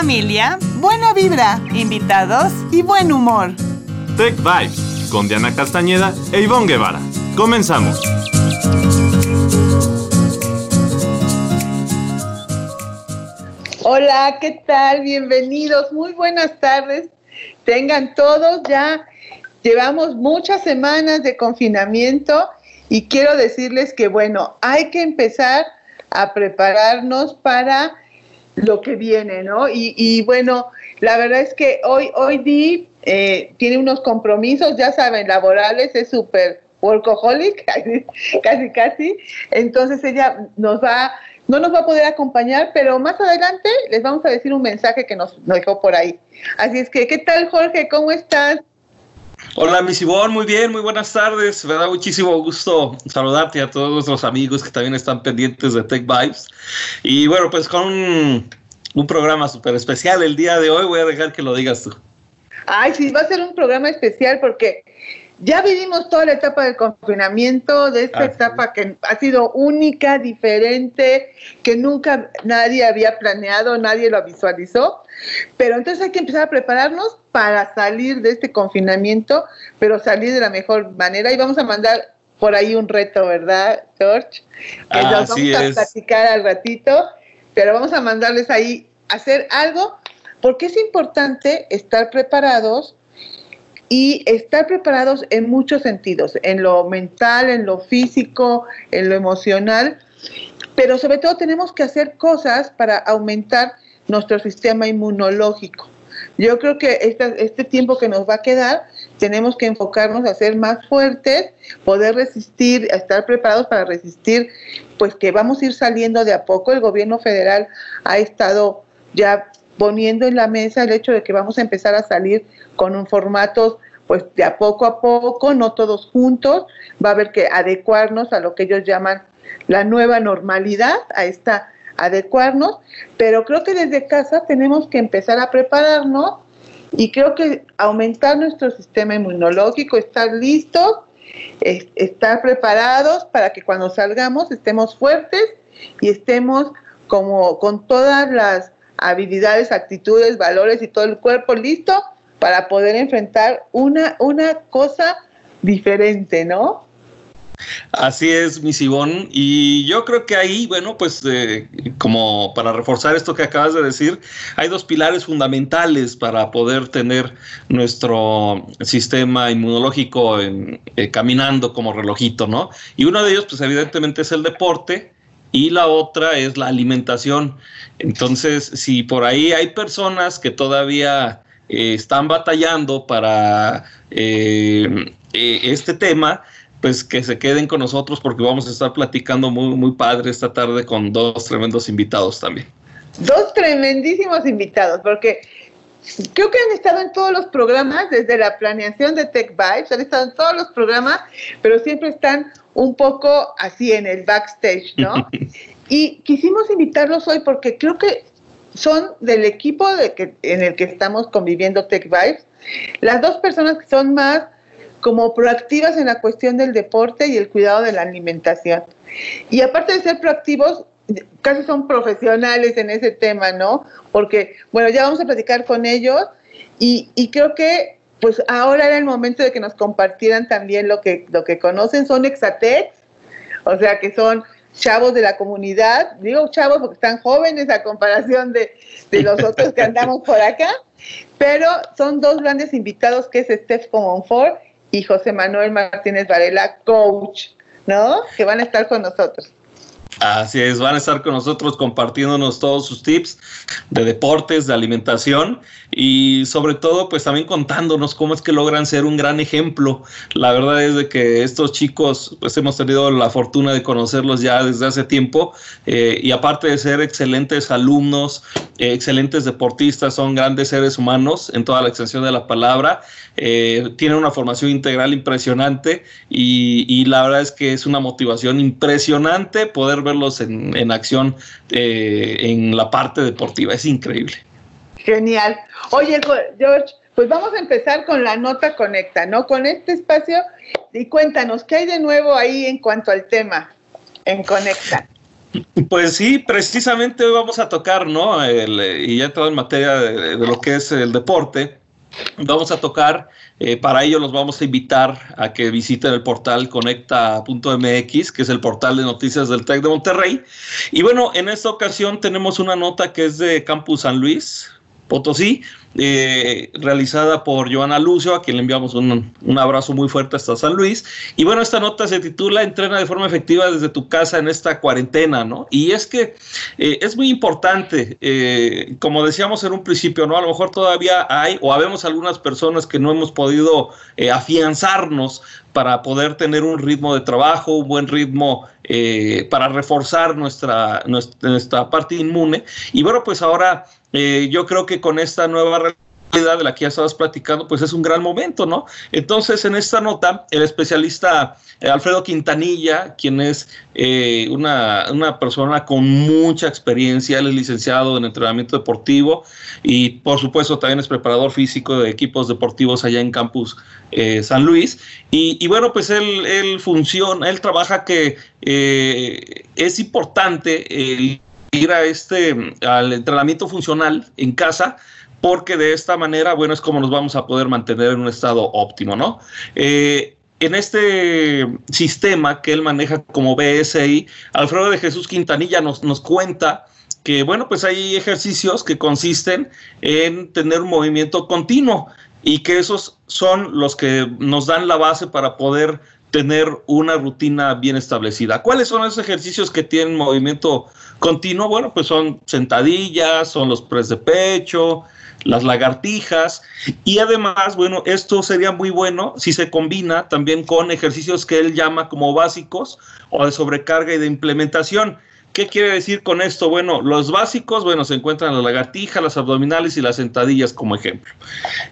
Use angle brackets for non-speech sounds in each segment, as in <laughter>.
familia, buena vibra, invitados y buen humor. Tech Vibes con Diana Castañeda e Ivonne Guevara. Comenzamos. Hola, ¿qué tal? Bienvenidos, muy buenas tardes. Tengan todos ya, llevamos muchas semanas de confinamiento y quiero decirles que, bueno, hay que empezar a prepararnos para lo que viene, ¿no? Y, bueno, la verdad es que hoy, hoy Di eh, tiene unos compromisos, ya saben, laborales, es súper workaholic, <laughs> casi, casi. Entonces ella nos va, no nos va a poder acompañar, pero más adelante les vamos a decir un mensaje que nos, nos dejó por ahí. Así es que, ¿qué tal Jorge? ¿Cómo estás? Hola, mi Sibón, muy bien, muy buenas tardes. Me da muchísimo gusto saludarte a todos nuestros amigos que también están pendientes de Tech Vibes. Y bueno, pues con un, programa súper especial el día de hoy, voy a dejar que lo digas tú. Ay, sí, va a ser un programa especial porque ya vivimos toda la etapa del confinamiento, de esta etapa que ha sido única, diferente, que nunca nadie había planeado, nadie lo visualizó. Pero entonces hay que empezar a prepararnos para salir de este confinamiento, pero salir de la mejor manera. Y vamos a mandar por ahí un reto, ¿verdad, George? Que nos vamos a platicar al ratito, pero vamos a mandarles ahí hacer algo, porque es importante estar preparados y estar preparados en muchos sentidos, en lo mental, en lo físico, en lo emocional, pero sobre todo tenemos que hacer cosas para aumentar nuestro sistema inmunológico. Yo creo que este tiempo que nos va a quedar, tenemos que enfocarnos a ser más fuertes, poder resistir, a estar preparados para resistir, pues que vamos a ir saliendo de a poco. El gobierno federal ha estado ya poniendo en la mesa el hecho de que vamos a empezar a salir con un formato pues de a poco a poco, no todos juntos, va a haber que adecuarnos a lo que ellos llaman la nueva normalidad, a esta adecuarnos, pero creo que desde casa tenemos que empezar a prepararnos y creo que aumentar nuestro sistema inmunológico, estar listos, estar preparados para que cuando salgamos estemos fuertes y estemos como con todas las habilidades, actitudes, valores y todo el cuerpo listo para poder enfrentar una, una cosa diferente, ¿no? Así es, mi Sibón. Y yo creo que ahí, bueno, pues eh, como para reforzar esto que acabas de decir, hay dos pilares fundamentales para poder tener nuestro sistema inmunológico eh, caminando como relojito, ¿no? Y uno de ellos, pues evidentemente es el deporte y la otra es la alimentación. Entonces, si por ahí hay personas que todavía eh, están batallando para este tema, pues que se queden con nosotros porque vamos a estar platicando muy, muy padre esta tarde con dos tremendos invitados también. Dos tremendísimos invitados, porque creo que han estado en todos los programas, desde la planeación de Tech Vibes, han estado en todos los programas, pero siempre están un poco así en el backstage, ¿no? <laughs> y quisimos invitarlos hoy porque creo que son del equipo de que, en el que estamos conviviendo Tech Vibes, las dos personas que son más como proactivas en la cuestión del deporte y el cuidado de la alimentación. Y aparte de ser proactivos, casi son profesionales en ese tema, ¿no? Porque, bueno, ya vamos a platicar con ellos y, creo que pues ahora era el momento de que nos compartieran también lo que, lo que conocen, son exatex, o sea que son chavos de la comunidad, digo chavos porque están jóvenes a comparación de, de los <laughs> otros que andamos por acá, pero son dos grandes invitados que es Steph Comonfort y José Manuel Martínez Varela, coach, ¿no? Que van a estar con nosotros. Así es, van a estar con nosotros compartiéndonos todos sus tips de deportes, de alimentación y sobre todo pues también contándonos cómo es que logran ser un gran ejemplo. La verdad es de que estos chicos pues hemos tenido la fortuna de conocerlos ya desde hace tiempo eh, y aparte de ser excelentes alumnos, eh, excelentes deportistas, son grandes seres humanos en toda la extensión de la palabra, eh, tienen una formación integral impresionante y, y, la verdad es que es una motivación impresionante poder verlos en, en acción en la parte deportiva, es increíble. Genial. Oye, George, pues vamos a empezar con la nota conecta, ¿no? Con este espacio y cuéntanos, ¿qué hay de nuevo ahí en cuanto al tema en Conecta? Pues sí, precisamente hoy vamos a tocar, ¿no? y ya todo en materia de, lo que es el deporte, vamos a tocar, eh, para ello los vamos a invitar a que visiten el portal conecta.mx, que es el portal de noticias del TEC de Monterrey. Y bueno, en esta ocasión tenemos una nota que es de Campus San Luis, Potosí, eh, realizada por Joana Lucio, a quien le enviamos un, abrazo muy fuerte hasta San Luis. Y bueno, esta nota se titula Entrena de forma efectiva desde tu casa en esta cuarentena, ¿no? Y es que eh, es muy importante, eh, como decíamos en un principio, ¿no? A lo mejor todavía hay o habemos algunas personas que no hemos podido afianzarnos para poder tener un ritmo de trabajo, un buen ritmo para reforzar nuestra, nuestra parte inmune. Y bueno, pues ahora eh, yo creo que con esta nueva realidad de la que ya estabas platicando, pues es un gran momento, ¿no? Entonces, en esta nota, el especialista eh, Alfredo Quintanilla, quien es eh, una, persona con mucha experiencia, él es licenciado en entrenamiento deportivo y por supuesto también es preparador físico de equipos deportivos allá en Campus San Luis. Y, bueno, pues él, él funciona, él trabaja que es importante ir a este, al entrenamiento funcional en casa, porque de esta manera, bueno, es como nos vamos a poder mantener en un estado óptimo, ¿no? Eh, en este sistema que él maneja como BSI, Alfredo de Jesús Quintanilla nos, nos cuenta que, bueno, pues hay ejercicios que consisten en tener un movimiento continuo y que esos son los que nos dan la base para poder tener una rutina bien establecida. ¿Cuáles son esos ejercicios que tienen movimiento continuo? Bueno, pues son sentadillas, son los press de pecho, las lagartijas y además, bueno, esto sería muy bueno si se combina también con ejercicios que él llama como básicos o de sobrecarga y de implementación. ¿Qué quiere decir con esto? Bueno, los básicos, bueno, se encuentran la lagartija, las abdominales y las sentadillas como ejemplo.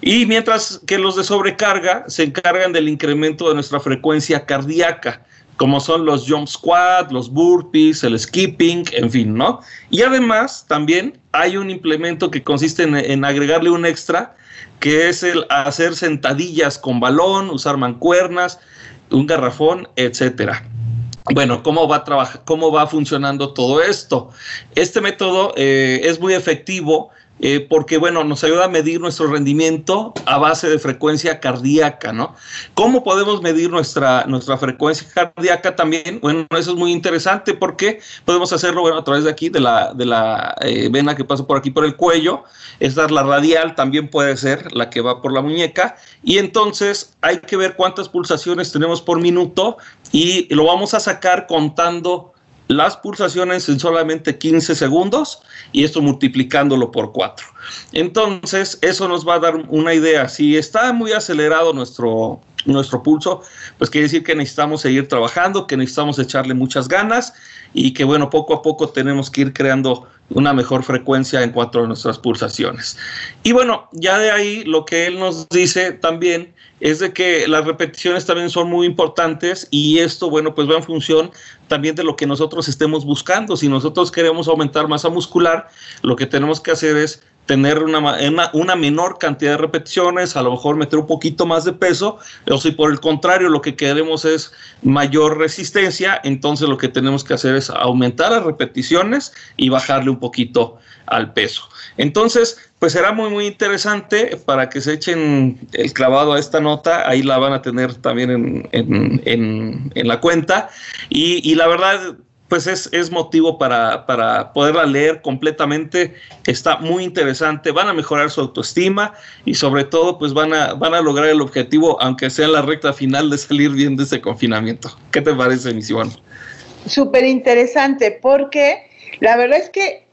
Y mientras que los de sobrecarga se encargan del incremento de nuestra frecuencia cardíaca, como son los jump squat, los burpees, el skipping, en fin, ¿no? Y además también hay un implemento que consiste en, en agregarle un extra, que es el hacer sentadillas con balón, usar mancuernas, un garrafón, etcétera. Bueno, ¿cómo va, a ¿cómo va funcionando todo esto? Este método eh, es muy efectivo eh, porque, bueno, nos ayuda a medir nuestro rendimiento a base de frecuencia cardíaca, ¿no? ¿Cómo podemos medir nuestra, nuestra frecuencia cardíaca también? Bueno, eso es muy interesante porque podemos hacerlo, bueno, a través de aquí, de la, de la eh, vena que pasa por aquí por el cuello. Esta es la radial, también puede ser la que va por la muñeca. Y entonces hay que ver cuántas pulsaciones tenemos por minuto y lo vamos a sacar contando las pulsaciones en solamente 15 segundos y esto multiplicándolo por 4. Entonces, eso nos va a dar una idea. Si está muy acelerado nuestro, nuestro pulso, pues quiere decir que necesitamos seguir trabajando, que necesitamos echarle muchas ganas y que, bueno, poco a poco tenemos que ir creando una mejor frecuencia en cuanto a nuestras pulsaciones. Y bueno, ya de ahí lo que él nos dice también es de que las repeticiones también son muy importantes y esto, bueno, pues va en función también de lo que nosotros estemos buscando. Si nosotros queremos aumentar masa muscular, lo que tenemos que hacer es tener una, una, menor cantidad de repeticiones, a lo mejor meter un poquito más de peso, o si por el contrario lo que queremos es mayor resistencia, entonces lo que tenemos que hacer es aumentar las repeticiones y bajarle un poquito al peso. Entonces, pues será muy, muy interesante para que se echen el clavado a esta nota. Ahí la van a tener también en, la cuenta. Y, la verdad, pues es, motivo para, para, poderla leer completamente. Está muy interesante. Van a mejorar su autoestima y sobre todo, pues van a, van a lograr el objetivo, aunque sea la recta final de salir bien de ese confinamiento. ¿Qué te parece, misión? Súper interesante, porque la verdad es que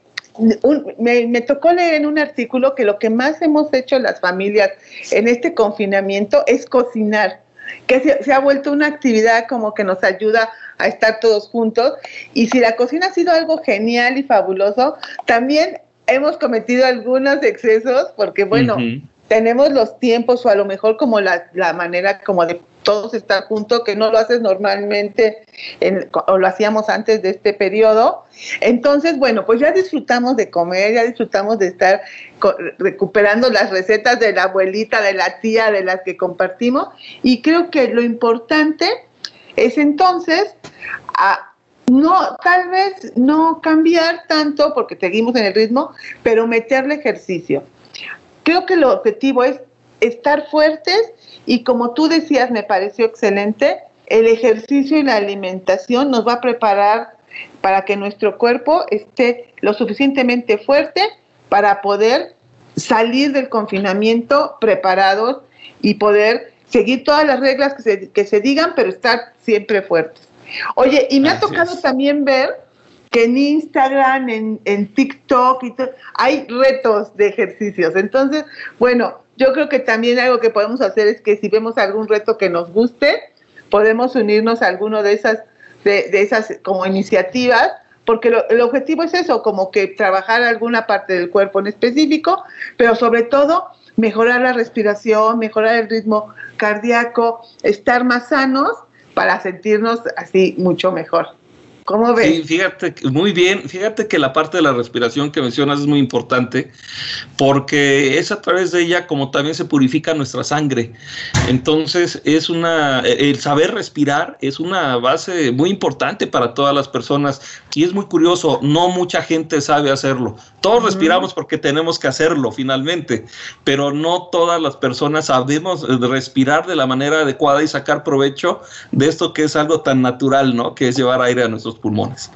me, tocó leer en un artículo que lo que más hemos hecho las familias en este confinamiento es cocinar, que se, ha vuelto una actividad como que nos ayuda a estar todos juntos. Y si la cocina ha sido algo genial y fabuloso, también hemos cometido algunos excesos porque, bueno, tenemos los tiempos o a lo mejor como la, la manera como de todos estar juntos, que no lo haces normalmente o lo hacíamos antes de este periodo. Entonces, bueno, pues ya disfrutamos de comer, ya disfrutamos de estar recuperando las recetas de la abuelita, de la tía, de las que compartimos. Y creo que lo importante es entonces no, tal vez no cambiar tanto porque seguimos en el ritmo, pero meterle ejercicio. Creo que el objetivo es estar fuertes y como tú decías, me pareció excelente, el ejercicio y la alimentación nos va a preparar para que nuestro cuerpo esté lo suficientemente fuerte para poder salir del confinamiento preparados y poder seguir todas las reglas que se, que se digan, pero estar siempre fuertes. Oye, y me ha tocado también ver que en Instagram, en, en TikTok, y hay retos de ejercicios. Entonces, bueno, yo creo que también algo que podemos hacer es que si vemos algún reto que nos guste, podemos unirnos a alguno de esas, de, esas como iniciativas, porque el objetivo es eso, como que trabajar alguna parte del cuerpo en específico, pero sobre todo mejorar la respiración, mejorar el ritmo cardíaco, estar más sanos para sentirnos así mucho mejor. ¿Cómo ves? Sí, fíjate, muy bien. Fíjate que la parte de la respiración que mencionas es muy importante porque es a través de ella como también se purifica nuestra sangre. Entonces, es una, el saber respirar es una base muy importante para todas las personas. Y es muy curioso, no mucha gente sabe hacerlo. Todos respiramos porque tenemos que hacerlo finalmente, pero no todas las personas sabemos respirar de la manera adecuada y sacar provecho de esto que es algo tan natural, ¿no? Que es llevar aire a nuestros pulmones.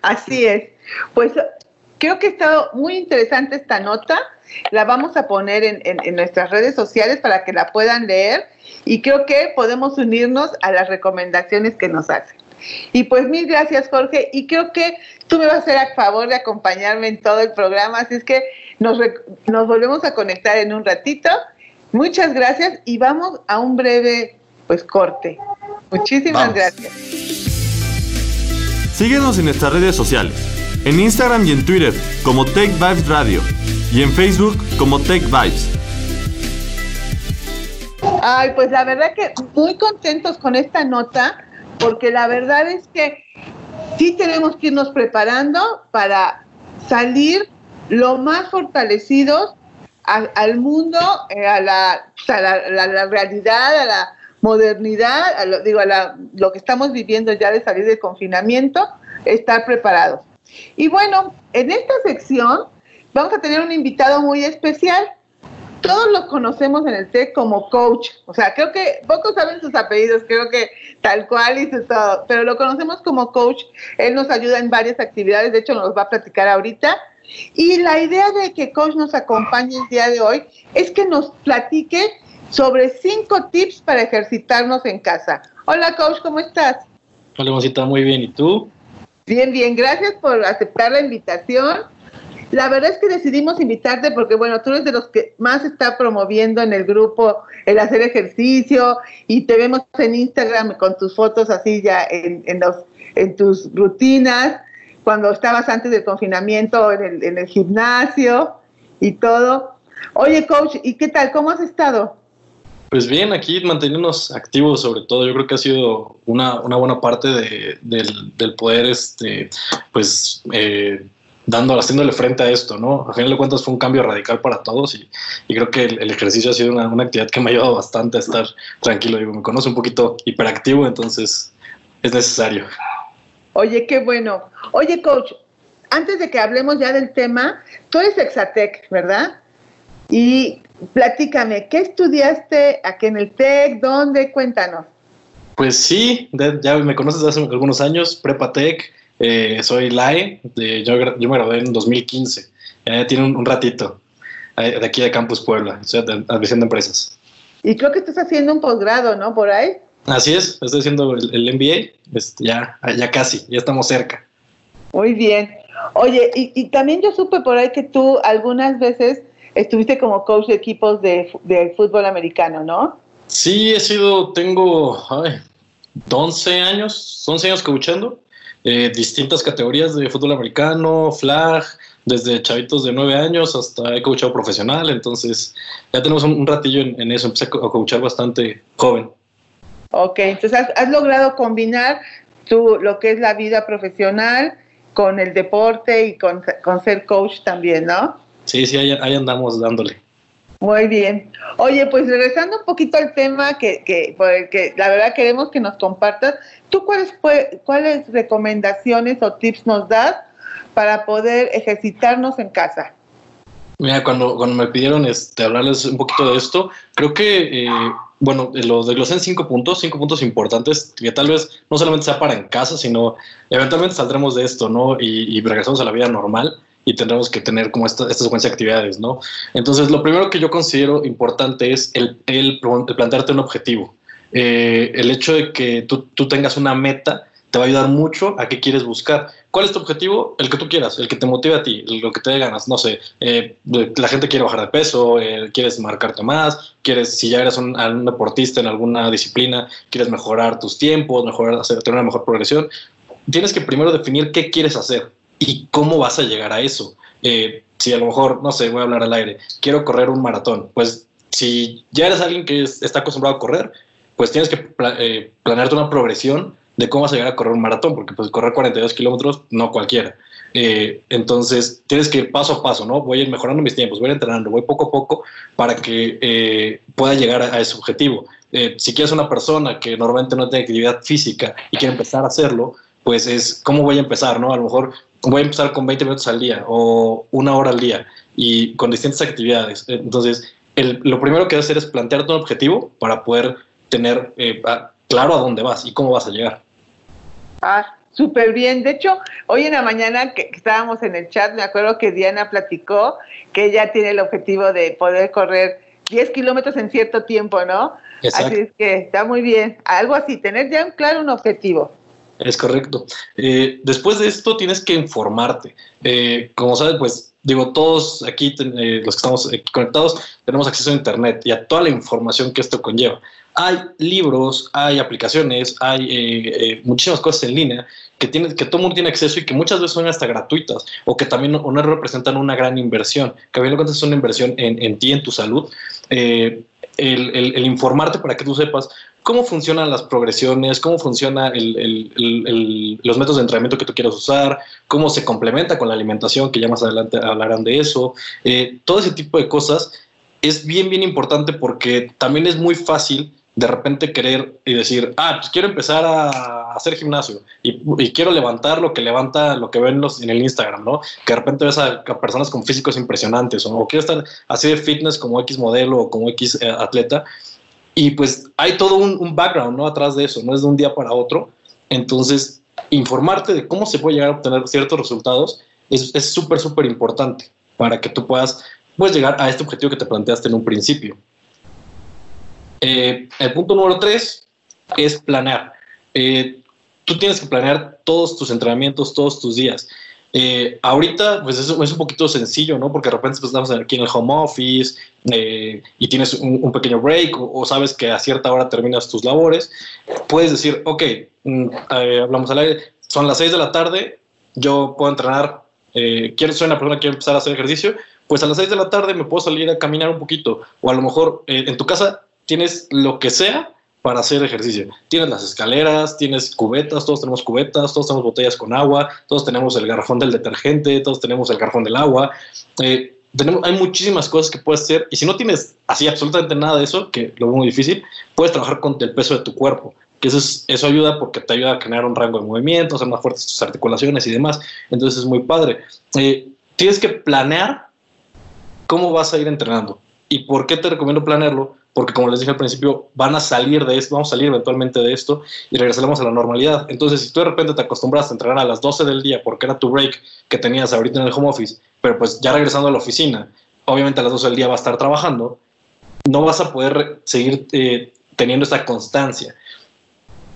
Así es. Pues creo que ha estado muy interesante esta nota. La vamos a poner en, nuestras redes sociales para que la puedan leer y creo que podemos unirnos a las recomendaciones que nos hacen. Y pues mil gracias Jorge y creo que tú me vas a hacer a favor de acompañarme en todo el programa, así es que nos, nos volvemos a conectar en un ratito. Muchas gracias y vamos a un breve pues corte. Muchísimas gracias. Síguenos en nuestras redes sociales, en Instagram y en Twitter como Tech Vibes Radio y en Facebook como Tech Vibes. Ay, pues la verdad que muy contentos con esta nota, porque la verdad es que sí tenemos que irnos preparando para salir lo más fortalecidos al mundo, eh, a, la, la realidad, a la modernidad, lo, digo, a lo que estamos viviendo ya de salir del confinamiento, estar preparados. Y bueno, en esta sección vamos a tener un invitado muy especial. Todos lo conocemos en el TEC como coach. O sea, creo que pocos saben sus apellidos, creo que tal cual y todo, pero lo conocemos como coach. Él nos ayuda en varias actividades, de hecho nos va a platicar ahorita. Y la idea de que coach nos acompañe el día de hoy es que nos platique sobre cinco tips para ejercitarnos en casa. Hola, coach, ¿cómo estás? Hola, Mosita, muy bien. ¿Y tú? Bien, bien. Gracias por aceptar la invitación. La verdad es que decidimos invitarte porque, bueno, tú eres de los que más está promoviendo en el grupo el hacer ejercicio y te vemos en Instagram con tus fotos así ya en, los, en tus rutinas, cuando estabas antes del confinamiento en el, en gimnasio y todo. Oye, coach, ¿y qué tal? ¿Cómo has estado? Pues bien, aquí manteniéndonos activos sobre todo, yo creo que ha sido una, buena parte de, del, poder, este, pues, eh, dando, haciéndole frente a esto, ¿no? A final de cuentas fue un cambio radical para todos y, creo que el, ejercicio ha sido una, actividad que me ha ayudado bastante a estar tranquilo. Digo, me conoce un poquito hiperactivo, entonces es necesario. Oye, qué bueno. Oye, coach, antes de que hablemos ya del tema, tú eres Exatec, ¿verdad? Y platícame, ¿qué estudiaste aquí en el TEC? ¿Dónde? Cuéntanos. Pues sí, ya me conoces hace algunos años, Prepa Tech, eh, soy LAE, de, yo, me gradué en 2015, ya tiene un, ratito, eh, de aquí de Campus Puebla, soy de admisión de empresas. Y creo que estás haciendo un posgrado, ¿no? Por ahí. Así es, estoy haciendo el, MBA, este, ya, ya casi, ya estamos cerca. Muy bien. Oye, y, y también yo supe por ahí que tú algunas veces estuviste como coach de equipos de, fútbol americano, ¿no? Sí, he sido, tengo ay, 11 años, 11 años coachando, eh, distintas categorías de fútbol americano, flag, desde chavitos de 9 años hasta he coachado profesional, entonces ya tenemos un, ratillo en, eso, empecé a coachar bastante joven. Ok, entonces has, logrado combinar tu, lo que es la vida profesional con el deporte y con, con ser coach también, ¿no? Sí, sí, ahí, andamos dándole. Muy bien. Oye, pues regresando un poquito al tema que, que, que la verdad queremos que nos compartas, ¿tú cuáles, cuáles recomendaciones o tips nos das para poder ejercitarnos en casa? Mira, cuando, cuando me pidieron este, hablarles un poquito de esto, creo que, eh, bueno, lo desglosé en cinco puntos, cinco puntos importantes, que tal vez no solamente sea para en casa, sino eventualmente saldremos de esto, ¿no? Y, y regresamos a la vida normal y tendremos que tener como esta, esta secuencia de actividades, ¿no? Entonces, lo primero que yo considero importante es el, el, plantearte un objetivo. Eh, el hecho de que tú, tú, tengas una meta te va a ayudar mucho a qué quieres buscar. ¿Cuál es tu objetivo? El que tú quieras, el que te motive a ti, lo que te dé ganas. No sé, eh, la gente quiere bajar de peso, eh, quieres marcarte más, quieres, si ya eres un, deportista en alguna disciplina, quieres mejorar tus tiempos, mejorar, hacer, tener una mejor progresión. Tienes que primero definir qué quieres hacer y cómo vas a llegar a eso. Eh, si a lo mejor, no sé, voy a hablar al aire, quiero correr un maratón, pues si ya eres alguien que está acostumbrado a correr, pues tienes que eh, planearte una progresión de cómo vas a llegar a correr un maratón, porque pues correr 42 kilómetros no cualquiera. Eh, entonces tienes que ir paso a paso, ¿no? Voy a ir mejorando mis tiempos, voy a ir entrenando, voy poco a poco para que pueda llegar a, a ese objetivo. si quieres una persona que normalmente no tiene actividad física y quiere empezar a hacerlo, pues es cómo voy a empezar, ¿no? A lo mejor voy a empezar con 20 minutos al día o una hora al día y con distintas actividades. Entonces, lo primero que debes hacer es plantearte un objetivo para poder tener eh, claro a dónde vas y cómo vas a llegar. Ah, súper bien. De hecho, hoy en la mañana que estábamos en el chat, me acuerdo que Diana platicó que ella tiene el objetivo de poder correr 10 kilómetros en cierto tiempo, ¿no? Exacto. Así es que está muy bien. Algo así, tener ya claro un objetivo. Es correcto. Eh, después de esto tienes que informarte. Eh, como sabes, pues digo, todos aquí, eh, los que estamos aquí conectados, tenemos acceso a Internet y a toda la información que esto conlleva. Hay libros, hay aplicaciones, hay muchísimas cosas en línea que, tiene, que todo el mundo tiene acceso y que muchas veces son hasta gratuitas o que también no, representan una gran inversión, que a mí lo es una inversión en, en ti, en tu salud. El, el, el, informarte para que tú sepas cómo funcionan las progresiones, cómo funcionan los métodos de entrenamiento que tú quieras usar, cómo se complementa con la alimentación, que ya más adelante hablarán de eso. Eh, todo ese tipo de cosas es bien, bien importante porque también es muy fácil de repente querer y decir, ah, pues quiero empezar a hacer gimnasio y, quiero levantar lo que levanta, lo que ven los, en el Instagram, ¿no? Que de repente ves a, personas con físicos impresionantes o, quiero estar así de fitness como X modelo o como X eh, atleta y pues hay todo un, background, ¿no? Atrás de eso, no es de un día para otro. Entonces, informarte de cómo se puede llegar a obtener ciertos resultados es súper, súper importante para que tú puedas pues, llegar a este objetivo que te planteaste en un principio. Eh, el punto número tres es planear. Eh, tú tienes que planear todos tus entrenamientos, todos tus días. Eh, ahorita, pues es, es, un poquito sencillo, ¿no? Porque de repente pues, estamos aquí en el home office eh, y tienes un, pequeño break o, sabes que a cierta hora terminas tus labores. Puedes decir, ok, mm, eh, hablamos al aire, son las 6 de la tarde, yo puedo entrenar, quiero, soy una persona que quiere empezar a hacer ejercicio, pues a las 6 de la tarde me puedo salir a caminar un poquito. O a lo mejor en tu casa tienes lo que sea para hacer ejercicio. Tienes las escaleras, tienes cubetas, todos tenemos cubetas, todos tenemos botellas con agua, todos tenemos el garrafón del detergente, todos tenemos el garrafón del agua. Eh, tenemos, hay muchísimas cosas que puedes hacer y si no tienes así absolutamente nada de eso, que lo veo muy difícil, puedes trabajar con el peso de tu cuerpo. Que eso, es, eso ayuda porque te ayuda a generar un rango de movimiento, hacer más fuertes tus articulaciones y demás. Entonces es muy padre. Eh, tienes que planear cómo vas a ir entrenando. ¿Y por qué te recomiendo planearlo? Porque como les dije al principio, van a salir de esto, vamos a salir eventualmente de esto y regresaremos a la normalidad. Entonces, si tú de repente te acostumbras a entrenar a las 12 del día porque era tu break que tenías ahorita en el home office, pero pues ya regresando a la oficina, obviamente a las 12 del día va a estar trabajando, no vas a poder seguir eh, teniendo esta constancia.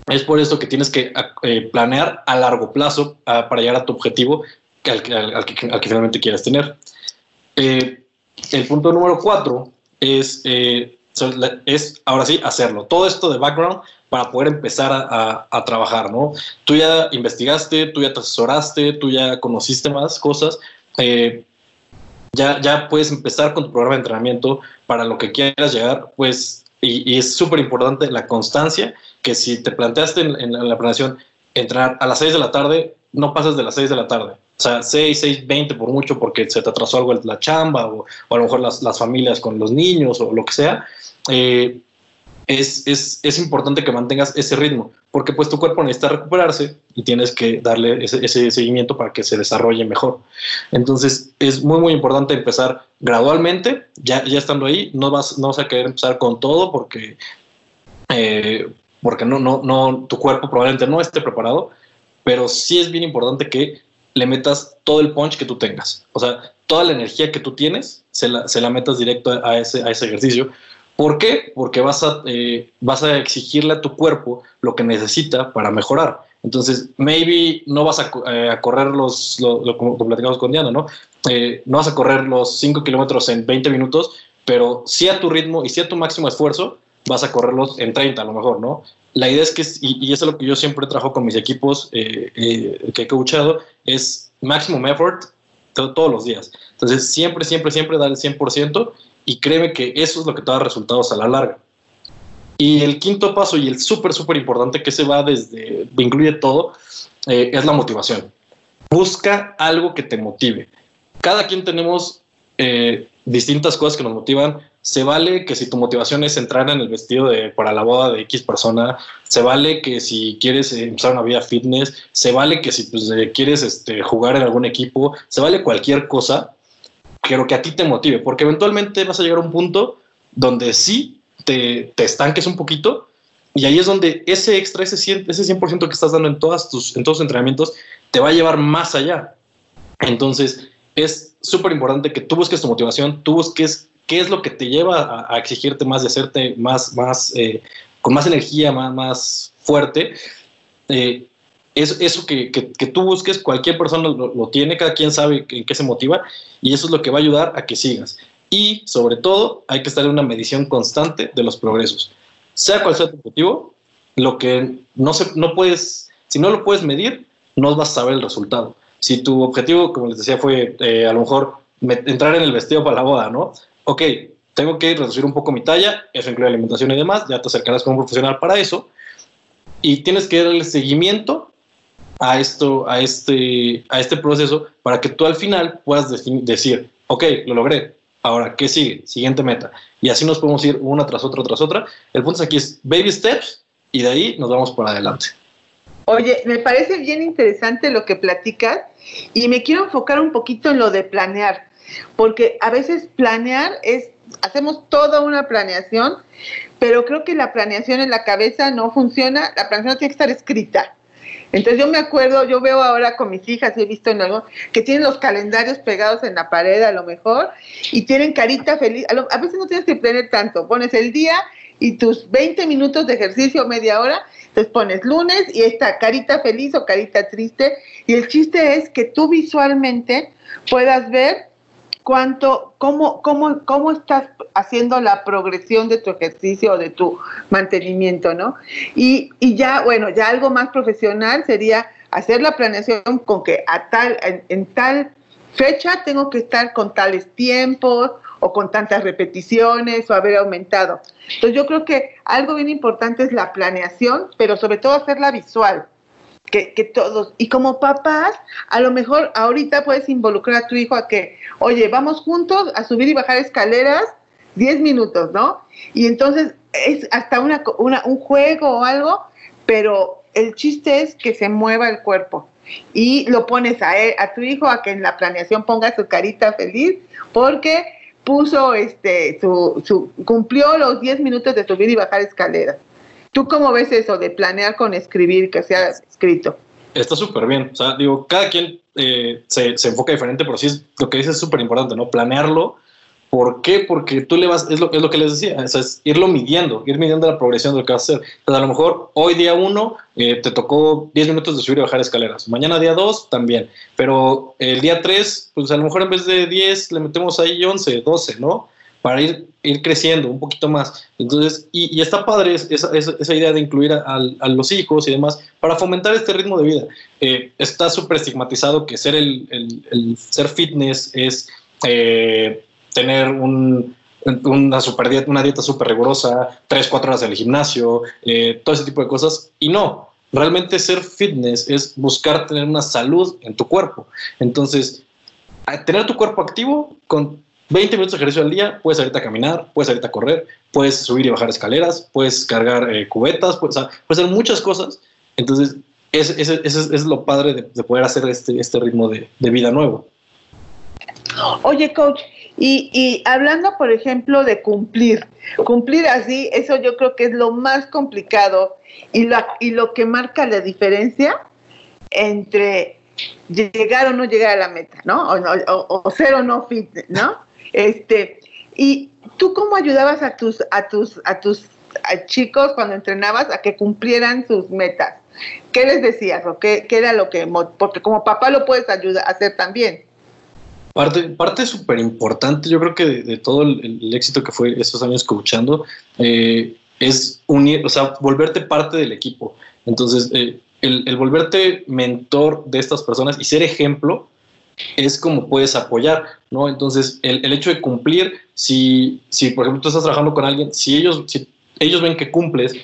Es por esto que tienes que eh, planear a largo plazo para llegar a tu objetivo al, que, finalmente quieres tener. Eh, el punto número cuatro es es ahora sí hacerlo. Todo esto de background para poder empezar a, trabajar, ¿no? Tú ya investigaste, tú ya te asesoraste, tú ya conociste más cosas. Eh, ya, ya puedes empezar con tu programa de entrenamiento para lo que quieras llegar, pues, y, es súper importante la constancia, que si te planteaste en, la planeación entrenar a las 6 de la tarde, no pases de las 6 de la tarde. O sea, 6, 6, 20 por mucho porque se te atrasó algo la chamba o, a lo mejor las, las, familias con los niños o lo que sea. Eh, es, es, es, importante que mantengas ese ritmo, porque pues tu cuerpo necesita recuperarse y tienes que darle ese, ese, seguimiento para que se desarrolle mejor. Entonces es muy muy importante empezar gradualmente, ya, ya estando ahí, no vas, no vas a querer empezar con todo porque, eh, porque no, no, no, tu cuerpo probablemente no esté preparado, pero sí es bien importante que le metas todo el punch que tú tengas, o sea, toda la energía que tú tienes, se la, metas directo a ese, ejercicio ¿Por qué? Porque vas a, eh, vas a exigirle a tu cuerpo lo que necesita para mejorar. Entonces, maybe no vas a, eh, correr los, lo, como platicamos con Diana, ¿no? Eh, no vas a correr los 5 kilómetros en 20 minutos, pero sí a tu ritmo y sí a tu máximo esfuerzo, vas a correrlos en 30 a lo mejor, ¿no? La idea es que, y, y eso es lo que yo siempre trabajo con mis equipos que he coachado, es maximum effort todos los días. Entonces, siempre, siempre, siempre dar el 100% y créeme que eso es lo que te da resultados a la larga. Y el quinto paso y el súper, súper importante que se va desde, incluye todo, eh, es la motivación. Busca algo que te motive. Cada quien tenemos eh, distintas cosas que nos motivan. Se vale que si tu motivación es entrar en el vestido de, para la boda de X persona, se vale que si quieres empezar una vida fitness, se vale que si pues, eh, quieres este, jugar en algún equipo, se vale cualquier cosa, quiero que a ti te motive, porque eventualmente vas a llegar a un punto donde sí te, te estanques un poquito y ahí es donde ese extra, ese 100%, ese 100 que estás dando en, todas tus, en todos tus entrenamientos, te va a llevar más allá. Entonces, es súper importante que tú busques tu motivación, tú busques qué es lo que te lleva a, exigirte más, de hacerte más, más eh, con más energía, más, más fuerte. Eh, es, eso que, que, tú busques, cualquier persona lo, tiene, cada quien sabe en qué se motiva y eso es lo que va a ayudar a que sigas. Y sobre todo, hay que estar en una medición constante de los progresos. Sea cual sea tu objetivo, lo que no, se, no puedes, si no lo puedes medir, no vas a saber el resultado. Si tu objetivo, como les decía, fue eh, a lo mejor entrar en el vestido para la boda, ¿no? Ok, tengo que reducir un poco mi talla, eso incluye alimentación y demás, ya te acercarás con un profesional para eso, y tienes que darle seguimiento a esto, a este, a este proceso para que tú al final puedas decir, ok, lo logré, ahora, ¿qué sigue? Siguiente meta. Y así nos podemos ir una tras otra, tras otra. El punto aquí es baby steps y de ahí nos vamos por adelante. Oye, me parece bien interesante lo que platicas y me quiero enfocar un poquito en lo de planear, porque a veces planear es, hacemos toda una planeación, pero creo que la planeación en la cabeza no funciona, la planeación tiene que estar escrita. Entonces yo me acuerdo, yo veo ahora con mis hijas, he visto en algo, que tienen los calendarios pegados en la pared a lo mejor y tienen carita feliz. A, veces no tienes que tener tanto, pones el día y tus 20 minutos de ejercicio, media hora, entonces pones lunes y esta carita feliz o carita triste. Y el chiste es que tú visualmente puedas ver cuánto, cómo, cómo, cómo estás haciendo la progresión de tu ejercicio o de tu mantenimiento, ¿no? Y, y ya, bueno, ya algo más profesional sería hacer la planeación con que a tal, en, tal fecha tengo que estar con tales tiempos o con tantas repeticiones o haber aumentado. Entonces yo creo que algo bien importante es la planeación, pero sobre todo hacerla visual que, todos, y como papás, a lo mejor ahorita puedes involucrar a tu hijo a que, oye, vamos juntos a subir y bajar escaleras 10 minutos, ¿no? Y entonces es hasta una, un juego o algo, pero el chiste es que se mueva el cuerpo. Y lo pones a, a tu hijo a que en la planeación ponga su carita feliz, porque puso este, su, su, cumplió los 10 minutos de subir y bajar escaleras. ¿Tú cómo ves eso de planear con escribir, que sea escrito? Está súper bien. O sea, digo, cada quien eh, se, enfoca diferente, pero sí es, lo que dices es súper importante, ¿no? Planearlo. ¿Por qué? Porque tú le vas, es lo, es lo que les decía, es irlo midiendo, ir midiendo la progresión de lo que vas a hacer. Entonces, a lo mejor hoy día uno eh, te tocó 10 minutos de subir y bajar escaleras. Mañana día 2 también. Pero el día 3, pues a lo mejor en vez de 10 le metemos ahí 11, 12, ¿no? Para ir, ir creciendo un poquito más. Entonces, y, está padre esa, esa, idea de incluir a, los hijos y demás para fomentar este ritmo de vida. Eh, está súper estigmatizado que ser, el, ser fitness es eh, tener un, una, super dieta, una dieta súper rigurosa, tres, cuatro horas en el gimnasio, eh, todo ese tipo de cosas. Y no, realmente ser fitness es buscar tener una salud en tu cuerpo. Entonces, tener tu cuerpo activo con 20 minutos de ejercicio al día, puedes salirte a caminar, puedes salirte a correr, puedes subir y bajar escaleras, puedes cargar eh, cubetas, puedes, hacer muchas cosas. Entonces, es, es, lo padre de, poder hacer este, este ritmo de, vida nuevo. Oye, coach, y, y, hablando, por ejemplo, de cumplir, cumplir así, eso yo creo que es lo más complicado y, la, y lo que marca la diferencia entre llegar o no llegar a la meta, ¿no? O, o, ser o no fit, ¿no? Este, y tú cómo ayudabas a tus, a tus, a tus chicos cuando entrenabas a que cumplieran sus metas. ¿Qué les decías o qué, qué era lo que, porque como papá lo puedes ayudar a hacer también? Parte, parte súper importante, yo creo que de, todo el, éxito que fue estos años coachando, eh, es unir, o sea, volverte parte del equipo. Entonces, eh, el, volverte mentor de estas personas y ser ejemplo es como puedes apoyar, ¿no? Entonces, el, hecho de cumplir, si, si por ejemplo tú estás trabajando con alguien, si ellos, si ellos ven que cumples,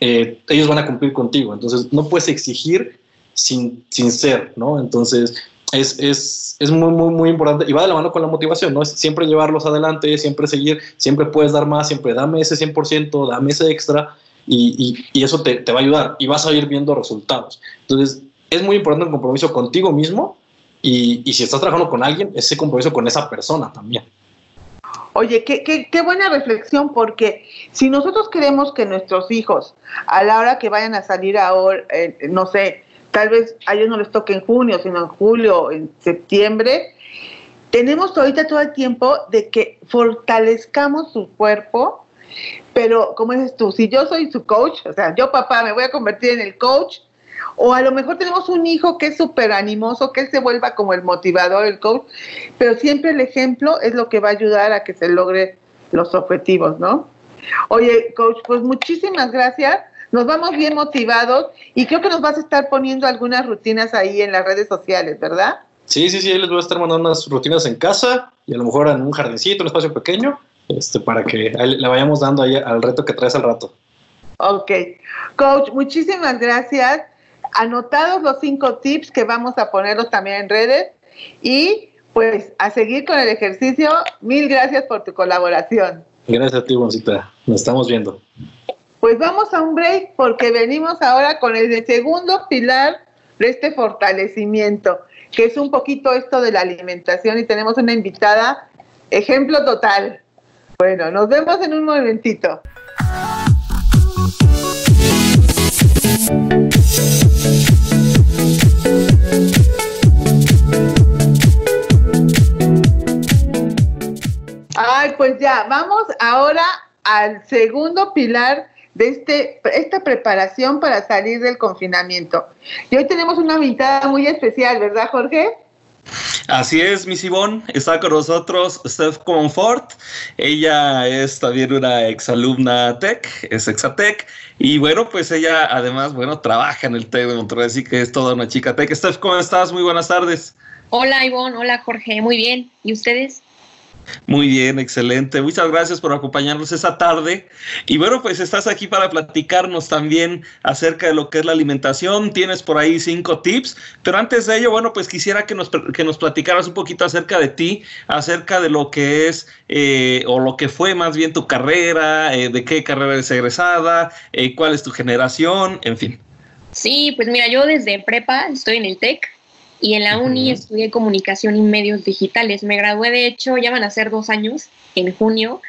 eh, ellos van a cumplir contigo. Entonces, no puedes exigir sin, sin ser, ¿no? Entonces, es, es, es, muy, muy, muy importante y va de la mano con la motivación, ¿no? Es siempre llevarlos adelante, siempre seguir, siempre puedes dar más, siempre dame ese 100%, dame ese extra y, y, y eso te, te, va a ayudar y vas a ir viendo resultados. Entonces, es muy importante el compromiso contigo mismo y, si estás trabajando con alguien, ese compromiso con esa persona también. Oye, qué, qué, qué, buena reflexión, porque si nosotros queremos que nuestros hijos, a la hora que vayan a salir ahora, eh, no sé, tal vez a ellos no les toque en junio, sino en julio, en septiembre, tenemos ahorita todo el tiempo de que fortalezcamos su cuerpo, pero como dices tú, si yo soy su coach, o sea, yo papá me voy a convertir en el coach, o a lo mejor tenemos un hijo que es súper animoso, que él se vuelva como el motivador, el coach, pero siempre el ejemplo es lo que va a ayudar a que se logre los objetivos, ¿no? Oye, coach, pues muchísimas gracias nos vamos bien motivados y creo que nos vas a estar poniendo algunas rutinas ahí en las redes sociales, ¿verdad? Sí, sí, sí, les voy a estar mandando unas rutinas en casa y a lo mejor en un jardincito, un espacio pequeño, este, para que le vayamos dando ahí al reto que traes al rato. Ok. Coach, muchísimas gracias. Anotados los cinco tips que vamos a ponerlos también en redes y pues a seguir con el ejercicio. Mil gracias por tu colaboración. Gracias a ti, Boncita. Nos estamos viendo. Pues vamos a un break porque venimos ahora con el segundo pilar de este fortalecimiento, que es un poquito esto de la alimentación y tenemos una invitada, ejemplo total. Bueno, nos vemos en un momentito. Ay, pues ya, vamos ahora al segundo pilar de este, esta preparación para salir del confinamiento. Y hoy tenemos una invitada muy especial, ¿verdad, Jorge? Así es, Miss Ivonne, está con nosotros Steph Comfort. Ella es también una exalumna Tech, es Exatec. Y bueno, pues ella además, bueno, trabaja en el TEC de Monterrey, así que es toda una chica Tech. Steph, ¿cómo estás? Muy buenas tardes. Hola, Ivonne. Hola, Jorge. Muy bien. ¿Y ustedes? Muy bien, excelente. Muchas gracias por acompañarnos esta tarde. Y bueno, pues estás aquí para platicarnos también acerca de lo que es la alimentación. Tienes por ahí cinco tips, pero antes de ello, bueno, pues quisiera que nos, que nos platicaras un poquito acerca de ti, acerca de lo que es eh, o lo que fue más bien tu carrera, eh, de qué carrera eres egresada, eh, cuál es tu generación, en fin. Sí, pues mira, yo desde prepa estoy en el TEC, y en la uni estudié comunicación y medios digitales. Me gradué, de hecho, ya van a ser dos años, en junio,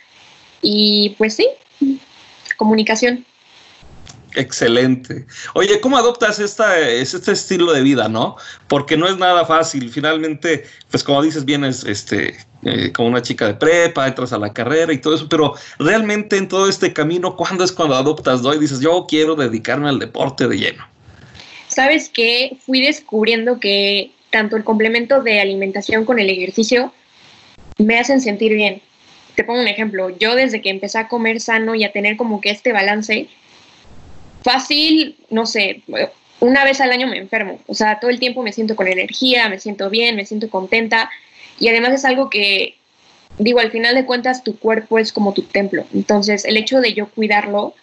y pues sí, comunicación. Excelente. Oye, ¿cómo adoptas esta, este estilo de vida, no? Porque no es nada fácil. Finalmente, pues como dices, vienes este, eh, como una chica de prepa, entras a la carrera y todo eso, pero realmente en todo este camino, ¿cuándo es cuando adoptas, no? Y dices, yo quiero dedicarme al deporte de lleno sabes que fui descubriendo que tanto el complemento de alimentación con el ejercicio me hacen sentir bien. Te pongo un ejemplo, yo desde que empecé a comer sano y a tener como que este balance, fácil, no sé, una vez al año me enfermo, o sea, todo el tiempo me siento con energía, me siento bien, me siento contenta. Y además es algo que, digo, al final de cuentas tu cuerpo es como tu templo, entonces el hecho de yo cuidarlo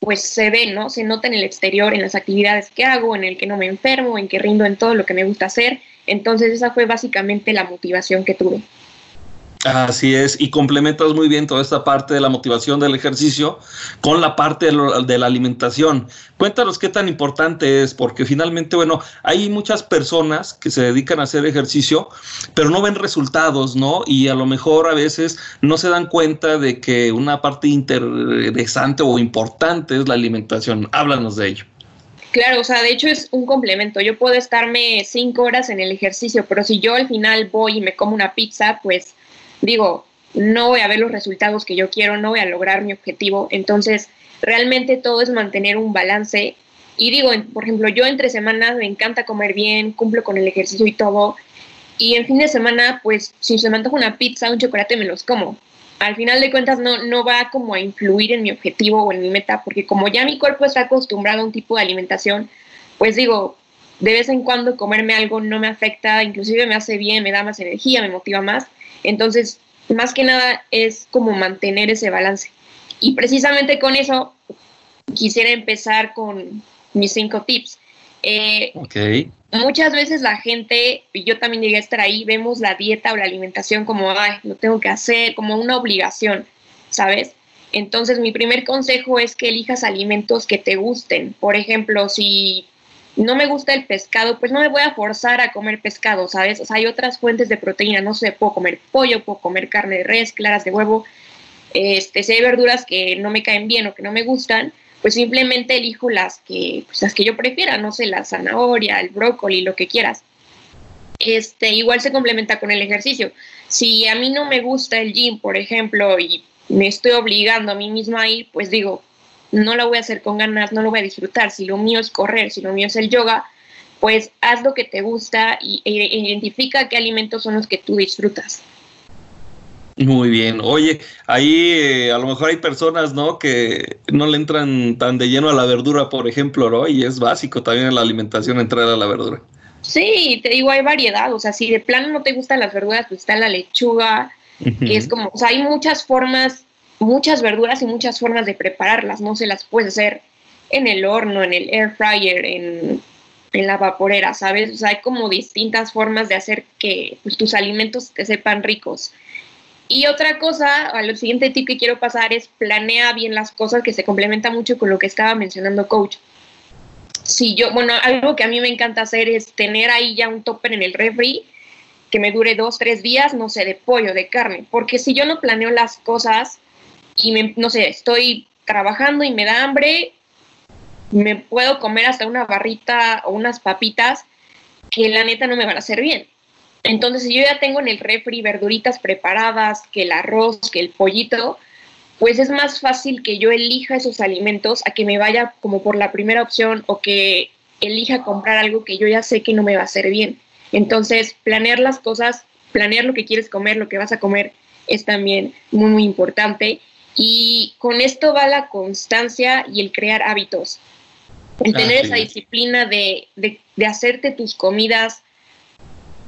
pues se ve, ¿no? Se nota en el exterior, en las actividades que hago, en el que no me enfermo, en que rindo en todo lo que me gusta hacer. Entonces esa fue básicamente la motivación que tuve. Así es, y complementas muy bien toda esta parte de la motivación del ejercicio con la parte de, la alimentación. Cuéntanos qué tan importante es, porque finalmente, bueno, hay muchas personas que se dedican a hacer ejercicio, pero no ven resultados, ¿no? Y a lo mejor a veces no se dan cuenta de que una parte interesante o importante es la alimentación. Háblanos de ello. Claro, o sea, de hecho es un complemento. Yo puedo estarme cinco horas en el ejercicio, pero si yo al final voy y me como una pizza, pues digo, no voy a ver los resultados que yo quiero, no voy a lograr mi objetivo. Entonces, realmente todo es mantener un balance. Y digo, por ejemplo, yo entre semanas me encanta comer bien, cumplo con el ejercicio y todo. Y en fin de semana, pues si se me antoja una pizza, un chocolate, me los como. Al final de cuentas no, no va como a influir en mi objetivo o en mi meta, porque como ya mi cuerpo está acostumbrado a un tipo de alimentación, pues digo, de vez en cuando comerme algo no me afecta, inclusive me hace bien, me da más energía, me motiva más. Entonces, más que nada es como mantener ese balance. Y precisamente con eso quisiera empezar con mis cinco tips. Eh, muchas veces la gente, y yo también llegué a estar ahí, vemos la dieta o la alimentación como, ay, lo tengo que hacer, como una obligación, ¿sabes? Entonces, mi primer consejo es que elijas alimentos que te gusten. Por ejemplo, si no me gusta el pescado, pues no me voy a forzar a comer pescado, ¿sabes? O sea, hay otras fuentes de proteína, no sé, puedo comer pollo, puedo comer carne de res, claras de huevo, este, si hay verduras que no me caen bien o que no me gustan, pues simplemente elijo las que, pues las que yo prefiera, no sé, la zanahoria, el brócoli, lo que quieras. Este, igual se complementa con el ejercicio. Si a mí no me gusta el gym, por ejemplo, y me estoy obligando a mí misma a ir, pues digo, no lo voy a hacer con ganas, no lo voy a disfrutar. Si lo mío es correr, si lo mío es el yoga, pues haz lo que te gusta y, e, identifica qué alimentos son los que tú disfrutas. Muy bien. Oye, ahí eh, a lo mejor hay personas, ¿no? Que no le entran tan de lleno a la verdura, por ejemplo, ¿no? Y es básico también en la alimentación entrar a la verdura. Sí, te digo, hay variedad. O sea, si de plano no te gustan las verduras, pues está la lechuga, que es como, o sea, hay muchas formas muchas verduras y muchas formas de prepararlas, no se las puedes hacer en el horno, en el air fryer, en, la vaporera, ¿sabes? O sea, hay como distintas formas de hacer que pues, tus alimentos te sepan ricos. Y otra cosa, a lo siguiente tip que quiero pasar es planea bien las cosas que se complementa mucho con lo que estaba mencionando coach. Si yo, bueno, algo que a mí me encanta hacer es tener ahí ya un topper en el refri que me dure dos, tres días, no sé, de pollo, de carne, porque si yo no planeo las cosas, y no sé, estoy trabajando y me da hambre, me puedo comer hasta una barrita o unas papitas que la neta no me van a hacer bien. Entonces, si yo ya tengo en el refri verduritas preparadas, que el arroz, que el pollito, pues es más fácil que yo elija esos alimentos a que me vaya como por la primera opción o que elija comprar algo que yo ya sé que no me va a hacer bien. Entonces, planear las cosas, planear lo que quieres comer, lo que vas a comer, es también muy, muy importante. Y con esto va la constancia y el crear hábitos. El tener esa disciplina de, hacerte tus comidas,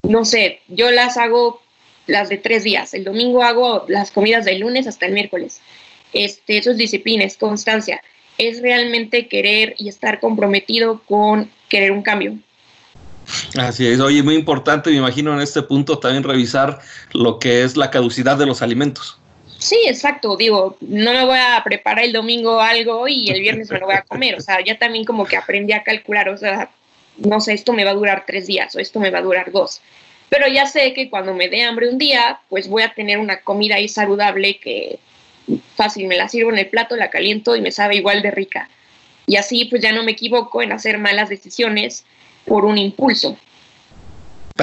no sé, yo las hago las de tres días. El domingo hago las comidas del lunes hasta el miércoles. Este, eso es disciplina, es constancia. Es realmente querer y estar comprometido con querer un cambio. Así es, oye, muy importante, me imagino en este punto también revisar lo que es la caducidad de los alimentos. Sí, exacto. Digo, no me voy a preparar el domingo algo y el viernes me lo voy a comer. O sea, ya también como que aprendí a calcular, o sea, no sé, esto me va a durar tres días o esto me va a durar dos. Pero ya sé que cuando me dé hambre un día, pues voy a tener una comida ahí saludable que fácil, me la sirvo en el plato, la caliento y me sabe igual de rica. Y así pues ya no me equivoco en hacer malas decisiones por un impulso.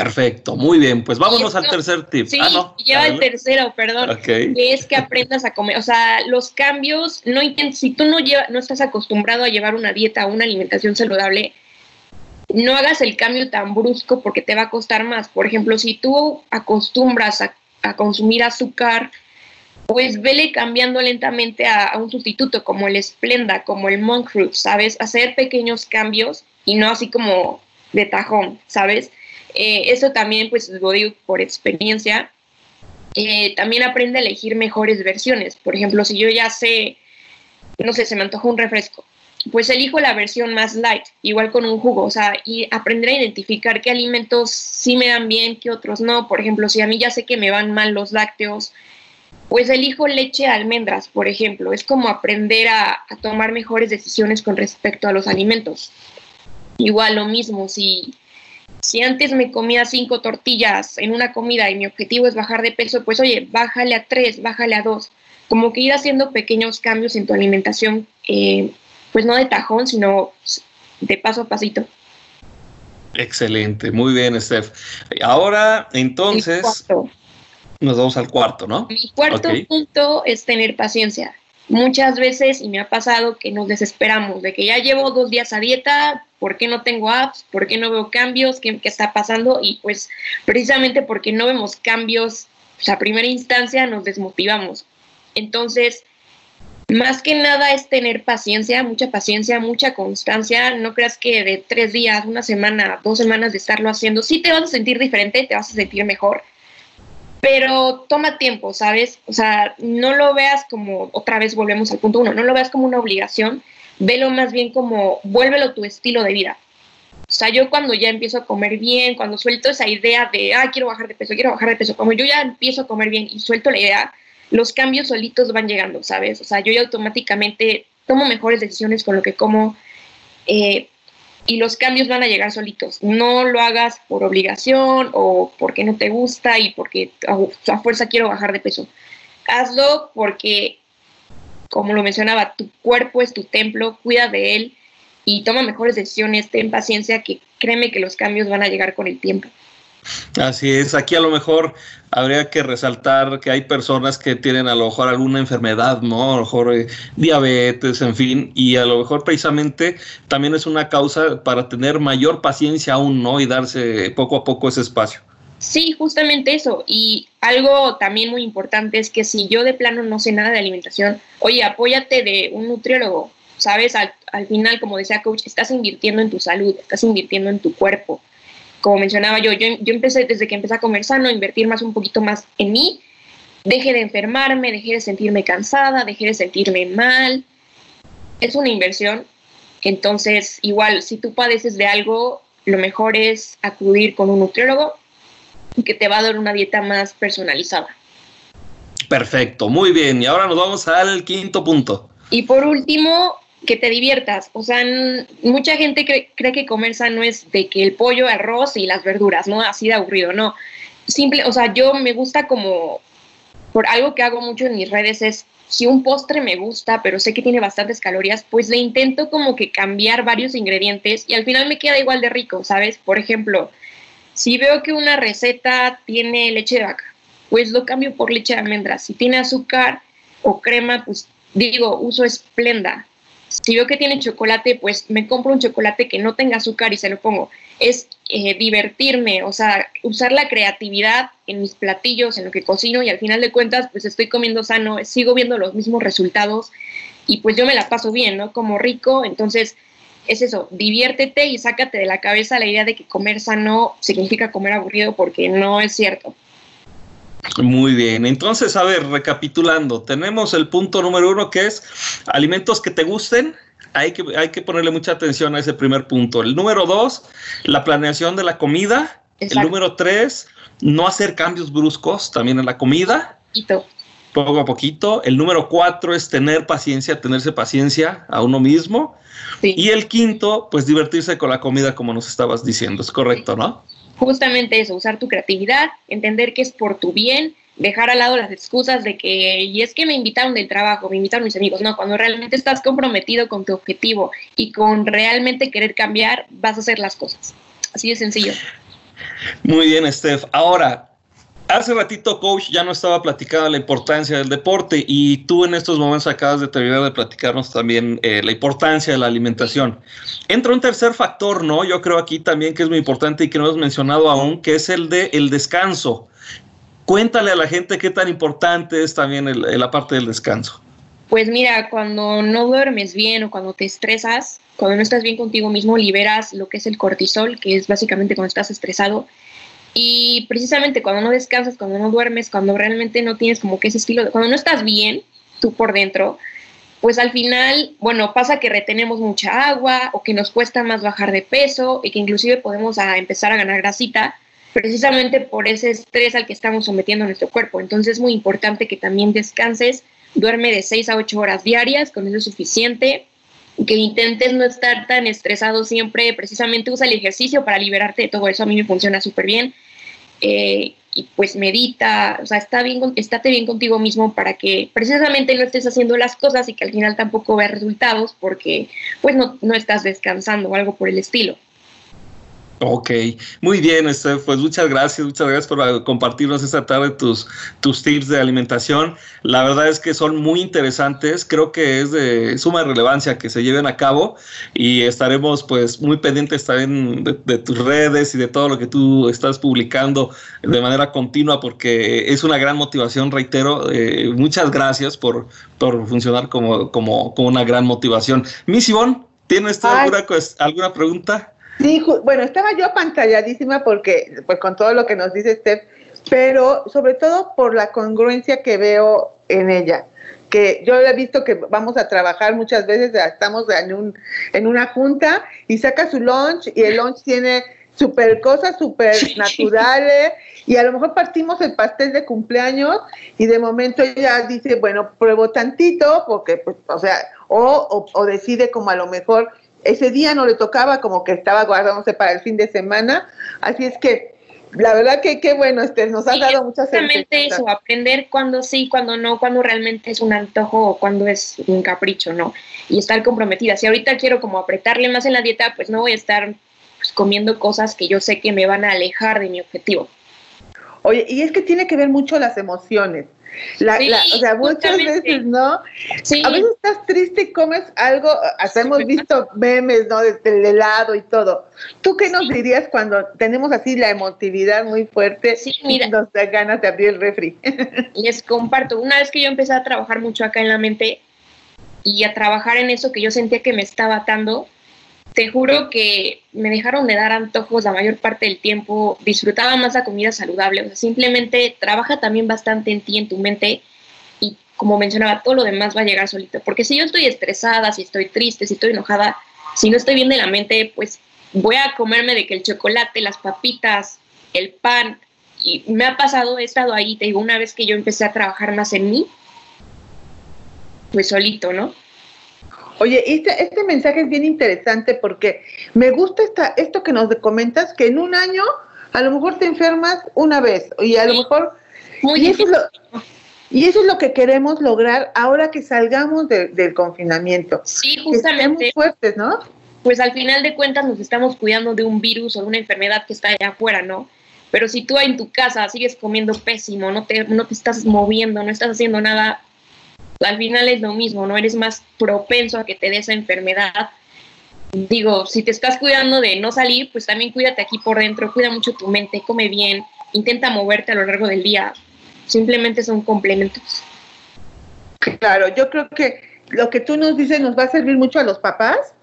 Perfecto, muy bien. Pues vámonos al tercer tip. Sí, ah, lleva el tercero, perdón. Que es que aprendas a comer. O sea, los cambios, no si tú no, lleva, no estás acostumbrado a llevar una dieta o una alimentación saludable, no hagas el cambio tan brusco porque te va a costar más. Por ejemplo, si tú acostumbras a, consumir azúcar, pues vele cambiando lentamente a, un sustituto como el Splenda, como el Monk Fruit, ¿sabes? Hacer pequeños cambios y no así como de tajón, ¿sabes? Eh, eso también, pues lo digo por experiencia. Eh, también aprende a elegir mejores versiones. Por ejemplo, si yo ya sé no sé, se me antojó un refresco. Pues elijo la versión más light, igual con un jugo, o sea, y aprender a identificar qué alimentos sí me dan bien, qué otros no. Por ejemplo, si a mí ya sé que me van mal los lácteos, pues elijo leche de almendras, por ejemplo. Es como aprender a, a tomar mejores decisiones con respecto a los alimentos. Igual lo mismo, si, si antes me comía cinco tortillas en una comida y mi objetivo es bajar de peso, pues oye, bájale a tres, bájale a dos. Como que ir haciendo pequeños cambios en tu alimentación, eh, pues no de tajón, sino de paso a pasito. Excelente, muy bien, Steph. Ahora, entonces, nos vamos al cuarto, ¿no? Mi cuarto punto es tener paciencia. Muchas veces, y me ha pasado que nos desesperamos de que ya llevo dos días a dieta, ¿por qué no tengo apps? ¿Por qué no veo cambios? ¿Qué, qué está pasando? Y pues precisamente porque no vemos cambios, pues, a primera instancia nos desmotivamos. Entonces, más que nada es tener paciencia, mucha paciencia, mucha constancia. No creas que de tres días, una semana, dos semanas de estarlo haciendo, sí te vas a sentir diferente, te vas a sentir mejor, pero toma tiempo, ¿sabes? O sea, no lo veas como, otra vez volvemos al punto uno, no lo veas como una obligación, velo más bien como, vuélvelo tu estilo de vida. O sea, yo cuando ya empiezo a comer bien, cuando suelto esa idea de, ah, quiero bajar de peso, quiero bajar de peso, como yo ya empiezo a comer bien y suelto la idea, los cambios solitos van llegando, ¿sabes? O sea, yo ya automáticamente tomo mejores decisiones con lo que como eh, y los cambios van a llegar solitos. No lo hagas por obligación o porque no te gusta y porque a, fuerza quiero bajar de peso. Hazlo porque, como lo mencionaba, tu cuerpo es tu templo, cuida de él y toma mejores decisiones, ten paciencia, que créeme que los cambios van a llegar con el tiempo. Así es, aquí a lo mejor habría que resaltar que hay personas que tienen a lo mejor alguna enfermedad, ¿no? A lo mejor eh, diabetes, en fin, y a lo mejor precisamente también es una causa para tener mayor paciencia aún, ¿no? Y darse poco a poco ese espacio. Sí, justamente eso. Y algo también muy importante es que si yo de plano no sé nada de alimentación, oye, apóyate de un nutriólogo, ¿sabes? Al, al final, como decía coach, estás invirtiendo en tu salud, estás invirtiendo en tu cuerpo como mencionaba yo, yo, yo empecé desde que empecé a comer sano, a invertir más un poquito más en mí, dejé de enfermarme, dejé de sentirme cansada, dejé de sentirme mal. Es una inversión. Entonces, igual, si tú padeces de algo, lo mejor es acudir con un nutriólogo que te va a dar una dieta más personalizada. Perfecto, muy bien. Y ahora nos vamos al quinto punto. Y por último, que te diviertas. O sea, mucha gente cree, que comer sano es de que el pollo, arroz y las verduras, ¿no? Así de aburrido, no. Simple, o sea, yo me gusta como, por algo que hago mucho en mis redes es, si un postre me gusta, pero sé que tiene bastantes calorías, pues le intento como que cambiar varios ingredientes y al final me queda igual de rico, ¿sabes? Por ejemplo, si veo que una receta tiene leche de vaca, pues lo cambio por leche de almendras. Si tiene azúcar o crema, pues digo, uso esplenda si veo que tiene chocolate, pues me compro un chocolate que no tenga azúcar y se lo pongo. Es eh, divertirme, o sea, usar la creatividad en mis platillos, en lo que cocino y al final de cuentas, pues estoy comiendo sano, sigo viendo los mismos resultados y pues yo me la paso bien, ¿no? Como rico, entonces es eso, diviértete y sácate de la cabeza la idea de que comer sano significa comer aburrido porque no es cierto. Muy bien, entonces, a ver, recapitulando, tenemos el punto número uno que es alimentos que te gusten. Hay que, hay que ponerle mucha atención a ese primer punto. El número dos, la planeación de la comida. El número tres, no hacer cambios bruscos también en la comida. Poco a poquito. El número cuatro es tener paciencia, tenerse paciencia a uno mismo. Y el quinto, pues divertirse con la comida, como nos estabas diciendo. Es correcto, ¿no? Justamente eso, usar tu creatividad, entender que es por tu bien, dejar al lado las excusas de que, y es que me invitaron del trabajo, me invitaron mis amigos, no, cuando realmente estás comprometido con tu objetivo y con realmente querer cambiar, vas a hacer las cosas. Así de sencillo. Muy bien, Steph. Ahora, Hace ratito, coach, ya no estaba platicando la importancia del deporte y tú en estos momentos acabas de terminar de platicarnos también eh, la importancia de la alimentación. Entra un tercer factor, ¿no? Yo creo aquí también que es muy importante y que no hemos mencionado aún, que es el de el descanso. Cuéntale a la gente qué tan importante es también la parte del descanso. Pues mira, cuando no duermes bien o cuando te estresas, cuando no estás bien contigo mismo, liberas lo que es el cortisol, que es básicamente cuando estás estresado y precisamente cuando no descansas, cuando no duermes, cuando realmente no tienes como que ese estilo, de, cuando no estás bien, tú por dentro, pues al final, bueno, pasa que retenemos mucha agua o que nos cuesta más bajar de peso y que inclusive podemos empezar a ganar grasita precisamente por ese estrés al que estamos sometiendo nuestro cuerpo. Entonces es muy importante que también descanses, duerme de 6 a 8 horas diarias, con eso es suficiente, que intentes no estar tan estresado siempre, precisamente usa el ejercicio para liberarte de todo eso, a mí me funciona súper bien. Eh, y pues medita, o sea, está bien, estate bien contigo mismo para que precisamente no estés haciendo las cosas y que al final tampoco veas resultados porque pues no, no estás descansando o algo por el estilo. Ok, muy bien, este, pues muchas gracias, muchas gracias por compartirnos esta tarde tus, tus tips de alimentación. La verdad es que son muy interesantes, creo que es de suma relevancia que se lleven a cabo y estaremos pues muy pendientes también de, tus redes y de todo lo que tú estás publicando de manera continua porque es una gran motivación, reitero, eh, muchas gracias por, por funcionar como, como, como una gran motivación. Miss Ivonne, ¿tienes alguna, alguna pregunta? Sí, bueno, estaba yo apantalladísima porque, pues con todo lo que nos dice Steph, pero sobre todo por la congruencia que veo en ella. Que yo he visto que vamos a trabajar muchas veces, estamos en, un, en una junta y saca su lunch y el lunch tiene super cosas súper naturales y a lo mejor partimos el pastel de cumpleaños y de momento ella dice, bueno, pruebo tantito porque, pues, o sea, o, o decide como a lo mejor ese día no le tocaba, como que estaba guardándose para el fin de semana. Así es que la verdad que qué bueno, este, nos has dado muchas Exactamente eso, aprender cuando sí, cuando no, cuando realmente es un antojo o cuando es un capricho, ¿no? Y estar comprometida. Si ahorita quiero como apretarle más en la dieta, pues no voy a estar pues, comiendo cosas que yo sé que me van a alejar de mi objetivo. Oye, y es que tiene que ver mucho las emociones. La, o sea, muchas veces, ¿no? Sí. A veces estás triste y comes algo, hasta hemos visto memes, ¿no? Del helado y todo. ¿Tú qué nos dirías cuando tenemos así la emotividad muy fuerte sí, mira, y nos da ganas de abrir el refri? <laughs> Les comparto, una vez que yo empecé a trabajar mucho acá en la mente y a trabajar en eso que yo sentía que me estaba atando, te juro que me dejaron de dar antojos la mayor parte del tiempo, disfrutaba más la comida saludable, o sea, simplemente trabaja también bastante en ti, en tu mente, y como mencionaba, todo lo demás va a llegar solito, porque si yo estoy estresada, si estoy triste, si estoy enojada, si no estoy bien de la mente, pues voy a comerme de que el chocolate, las papitas, el pan, y me ha pasado, he estado ahí, te digo, una vez que yo empecé a trabajar más en mí, pues solito, ¿no? Oye, este, este mensaje es bien interesante porque me gusta esta, esto que nos comentas, que en un año a lo mejor te enfermas una vez y a lo mejor... y, eso es lo, y eso es lo que queremos lograr ahora que salgamos del confinamiento. Sí, justamente. Que fuertes, ¿no? Pues al final de cuentas nos estamos cuidando de un virus o de una enfermedad que está allá afuera, ¿no? Pero si tú en tu casa sigues comiendo pésimo, no te, no te estás moviendo, no estás haciendo nada, al final es lo mismo, ¿no? Eres más propenso a que te dé esa enfermedad. Digo, si te estás cuidando de no salir, pues también cuídate aquí por dentro, cuida mucho tu mente, come bien, intenta moverte a lo largo del día. Simplemente son complementos. Claro, yo creo que lo que tú nos dices nos va a servir mucho a los papás,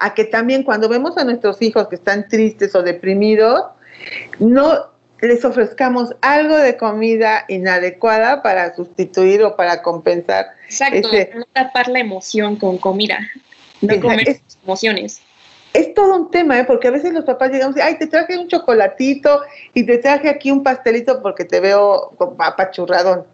a que también cuando vemos a nuestros hijos que están tristes o deprimidos, no les ofrezcamos algo de comida inadecuada para sustituir o para compensar. Exacto, no tapar la emoción con comida, no comer emociones. Es todo un tema, ¿eh? porque a veces los papás llegamos y, ay, te traje un chocolatito y te traje aquí un pastelito porque te veo apachurradón.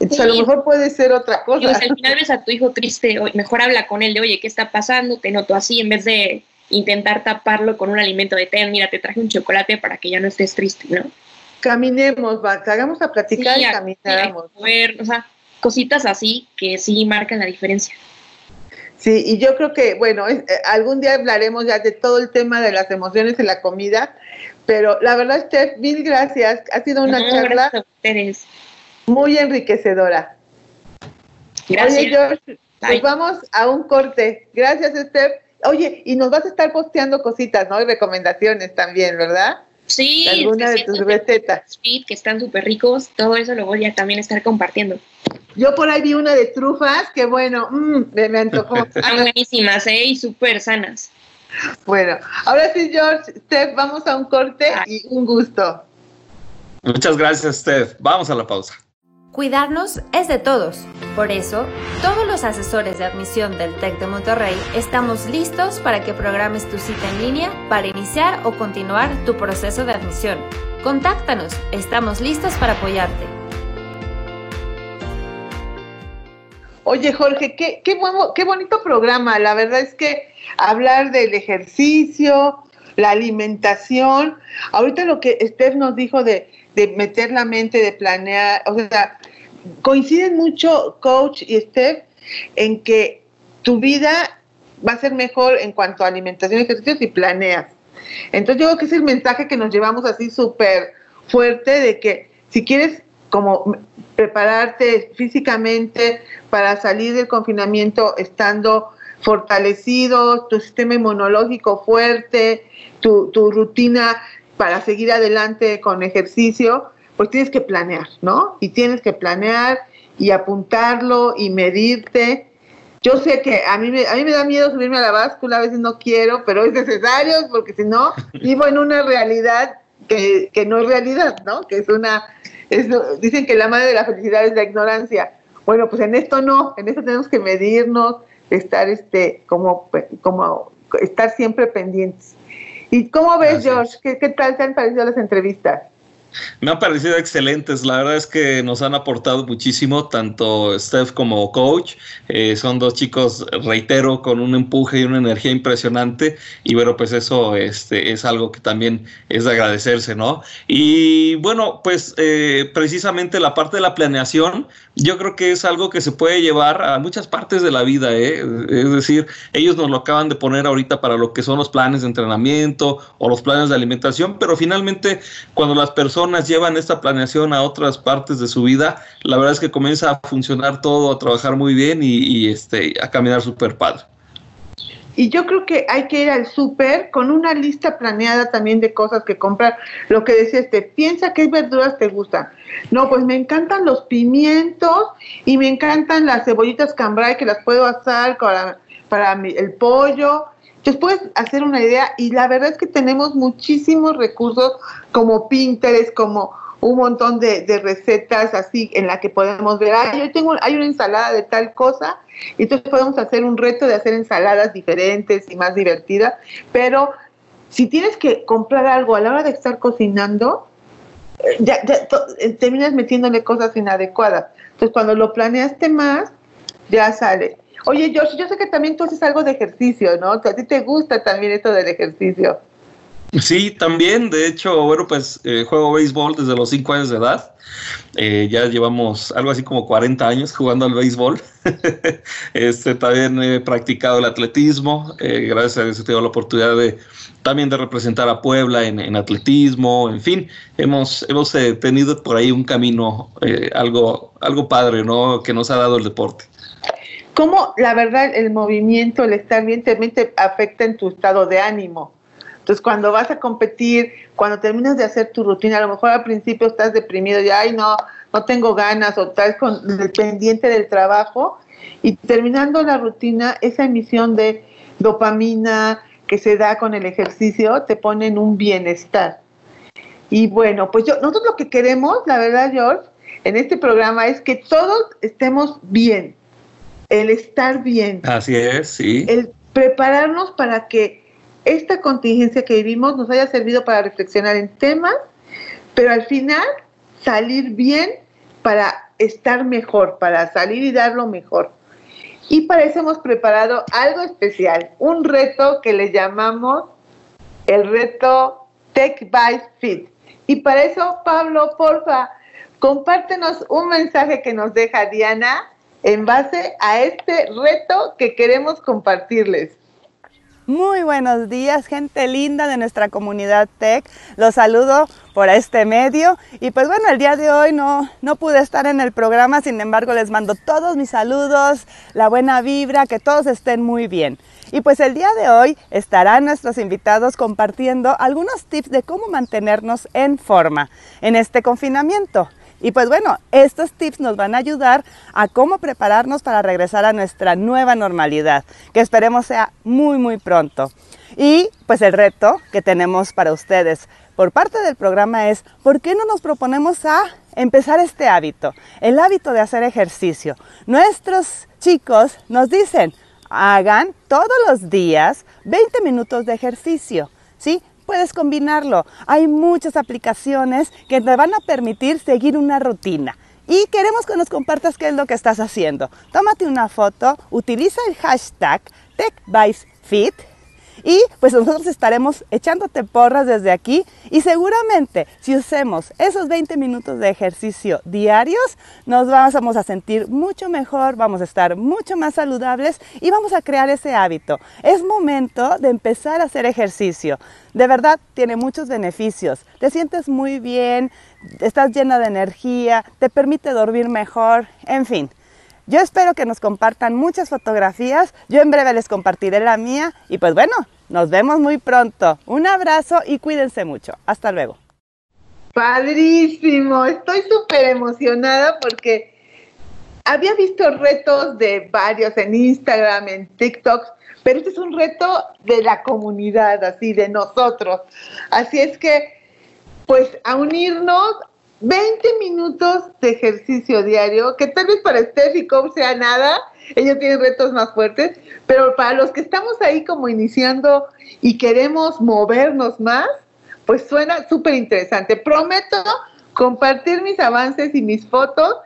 Entonces a lo mejor puede ser otra cosa. Y, al final ves a tu hijo triste, mejor habla con él de, oye, ¿qué está pasando? Te noto así, en vez de intentar taparlo con un alimento de té, mira, te traje un chocolate para que ya no estés triste, ¿no? Caminemos, hagamos a platicar y caminamos. o sea, cositas así que sí marcan la diferencia. Sí, y yo creo que, bueno, eh, algún día hablaremos ya de todo el tema de las emociones en la comida, pero la verdad, Steph, mil gracias. Ha sido una charla muy enriquecedora. Gracias. Oye, George, pues vamos a un corte. Gracias, Steph. Oye, y nos vas a estar posteando cositas, ¿no? Y recomendaciones también, ¿verdad? Sí, alguna de tus recetas. que están súper ricos, todo eso lo voy a también estar compartiendo. Yo por ahí vi una de trufas que bueno, mm, me, antojó. <laughs> Están buenísimas, ¿eh? Y súper sanas. Bueno, ahora sí, George, Steph, vamos a un corte y un gusto. Muchas gracias, Steph. Vamos a la pausa. Cuidarnos es de todos. Por eso, todos los asesores de admisión del TEC de Monterrey estamos listos para que programes tu cita en línea para iniciar o continuar tu proceso de admisión. Contáctanos, estamos listos para apoyarte. Oye Jorge, qué, qué, qué bonito programa. La verdad es que hablar del ejercicio, la alimentación, ahorita lo que Steph nos dijo de, de meter la mente, de planear, o sea, coinciden mucho coach y Steph en que tu vida va a ser mejor en cuanto a alimentación y ejercicio si planeas. Entonces yo creo que es el mensaje que nos llevamos así súper fuerte de que si quieres como prepararte físicamente para salir del confinamiento estando fortalecido, tu sistema inmunológico fuerte, tu, tu rutina para seguir adelante con ejercicio, pues tienes que planear, ¿no? Y tienes que planear y apuntarlo y medirte. Yo sé que a mí, me, a mí me da miedo subirme a la báscula, a veces no quiero, pero es necesario porque si no, vivo en una realidad que, no es realidad, ¿no? Que es una, dicen que la madre de la felicidad es la ignorancia. Bueno, pues en esto no, en esto tenemos que medirnos, estar este, como, como estar siempre pendientes. ¿Y cómo ves, George? ¿Qué, ¿Qué tal te han parecido las entrevistas? Me han parecido excelentes. La verdad es que nos han aportado muchísimo, tanto Steph como coach. Eh, son dos chicos, reitero, con un empuje y una energía impresionante. Y bueno, pues eso este, es algo que también es de agradecerse, ¿no? Y bueno, pues eh, precisamente la parte de la planeación, yo creo que es algo que se puede llevar a muchas partes de la vida. ¿eh? Es decir, ellos nos lo acaban de poner ahorita para lo que son los planes de entrenamiento o los planes de alimentación, pero finalmente cuando las personas llevan esta planeación a otras partes de su vida, la verdad es que comienza a funcionar todo, a trabajar muy bien y, este, a caminar súper padre. Y yo creo que hay que ir al súper con una lista planeada también de cosas que comprar. Lo que decía este, piensa qué verduras te gustan. No, pues me encantan los pimientos y me encantan las cebollitas cambray que las puedo asar para, para el pollo entonces puedes hacer una idea y la verdad es que tenemos muchísimos recursos como Pinterest, como un montón de, recetas así en la que podemos ver, ah, yo tengo, hay una ensalada de tal cosa, y entonces podemos hacer un reto de hacer ensaladas diferentes y más divertidas, pero si tienes que comprar algo a la hora de estar cocinando, eh, ya, ya eh, terminas metiéndole cosas inadecuadas. Entonces cuando lo planeaste más, ya sale. Oye, Josh, yo sé que también tú haces algo de ejercicio, ¿no? A ti te gusta también esto del ejercicio. Sí, también. De hecho, bueno, pues eh, juego béisbol desde los 5 años de edad. Eh, ya llevamos algo así como 40 años jugando al béisbol. <laughs> este, también he practicado el atletismo. Eh, gracias a Dios he tenido la oportunidad de también de representar a Puebla en, atletismo. En fin, hemos, hemos tenido por ahí un camino algo, algo padre, ¿no? Que nos ha dado el deporte cómo la verdad el movimiento, el estar bien, te afecta en tu estado de ánimo. Entonces, cuando vas a competir, cuando terminas de hacer tu rutina, a lo mejor al principio estás deprimido y, ay, no, no tengo ganas, o estás con el pendiente del trabajo, y terminando la rutina, esa emisión de dopamina que se da con el ejercicio te pone en un bienestar. Y bueno, pues yo, nosotros lo que queremos, la verdad, George, en este programa es que todos estemos bien, el estar bien. Así es, sí. El prepararnos para que esta contingencia que vivimos nos haya servido para reflexionar en temas, pero al final salir bien para estar mejor, para salir y dar lo mejor. Y para eso hemos preparado algo especial, un reto que le llamamos el reto Tech by Fit. Y para eso, Pablo, porfa, compártenos un mensaje que nos deja Diana en base a este reto que queremos compartirles. Muy buenos días, gente linda de nuestra comunidad tech. Los saludo por este medio. Y pues bueno, el día de hoy no, no pude estar en el programa, sin embargo les mando todos mis saludos, la buena vibra, que todos estén muy bien. Y pues el día de hoy estarán nuestros invitados compartiendo algunos tips de cómo mantenernos en forma en este confinamiento. Y pues bueno, estos tips nos van a ayudar a cómo prepararnos para regresar a nuestra nueva normalidad, que esperemos sea muy, muy pronto. Y pues el reto que tenemos para ustedes por parte del programa es, ¿por qué no nos proponemos a empezar este hábito, el hábito de hacer ejercicio. Nuestros chicos nos dicen, hagan todos los días 20 minutos de ejercicio, ¿sí? Puedes combinarlo. Hay muchas aplicaciones que te van a permitir seguir una rutina. Y queremos que nos compartas qué es lo que estás haciendo. Tómate una foto, utiliza el hashtag TechVibesFit y pues nosotros estaremos echándote porras desde aquí y seguramente si usemos esos 20 minutos de ejercicio diarios, nos vamos a sentir mucho mejor, vamos a estar mucho más saludables y vamos a crear ese hábito. Es momento de empezar a hacer ejercicio. De verdad, tiene muchos beneficios. Te sientes muy bien, estás llena de energía, te permite dormir mejor, en fin. Yo espero que nos compartan muchas fotografías. Yo en breve les compartiré la mía. Y pues bueno, nos vemos muy pronto. Un abrazo y cuídense mucho. Hasta luego. Padrísimo. Estoy súper emocionada porque había visto retos de varios en Instagram, en TikTok, pero este es un reto de la comunidad, así, de nosotros. Así es que, pues, a unirnos 20 minutos de ejercicio diario, que tal vez para Steph y Coach sea nada, ellos tienen retos más fuertes, pero para los que estamos ahí como iniciando y queremos movernos más, pues suena súper interesante. Prometo compartir mis avances y mis fotos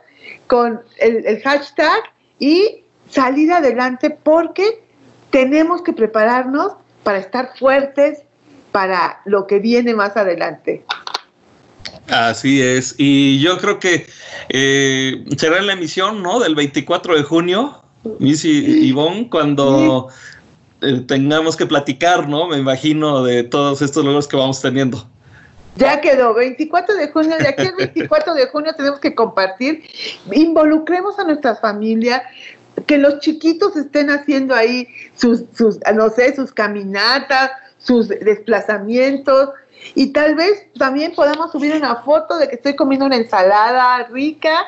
con el hashtag y salir adelante porque tenemos que prepararnos para estar fuertes para lo que viene más adelante. Así es. Y yo creo que eh, será en la emisión, ¿no? Del 24 de junio, Miss y Ivonne, cuando eh, tengamos que platicar, ¿no? Me imagino de todos estos logros que vamos teniendo. Ya quedó, 24 de junio, de aquí al <laughs> 24 de junio tenemos que compartir, involucremos a nuestra familia, que los chiquitos estén haciendo ahí sus, sus no sé, sus caminatas, sus desplazamientos, y tal vez también podamos subir una foto de que estoy comiendo una ensalada rica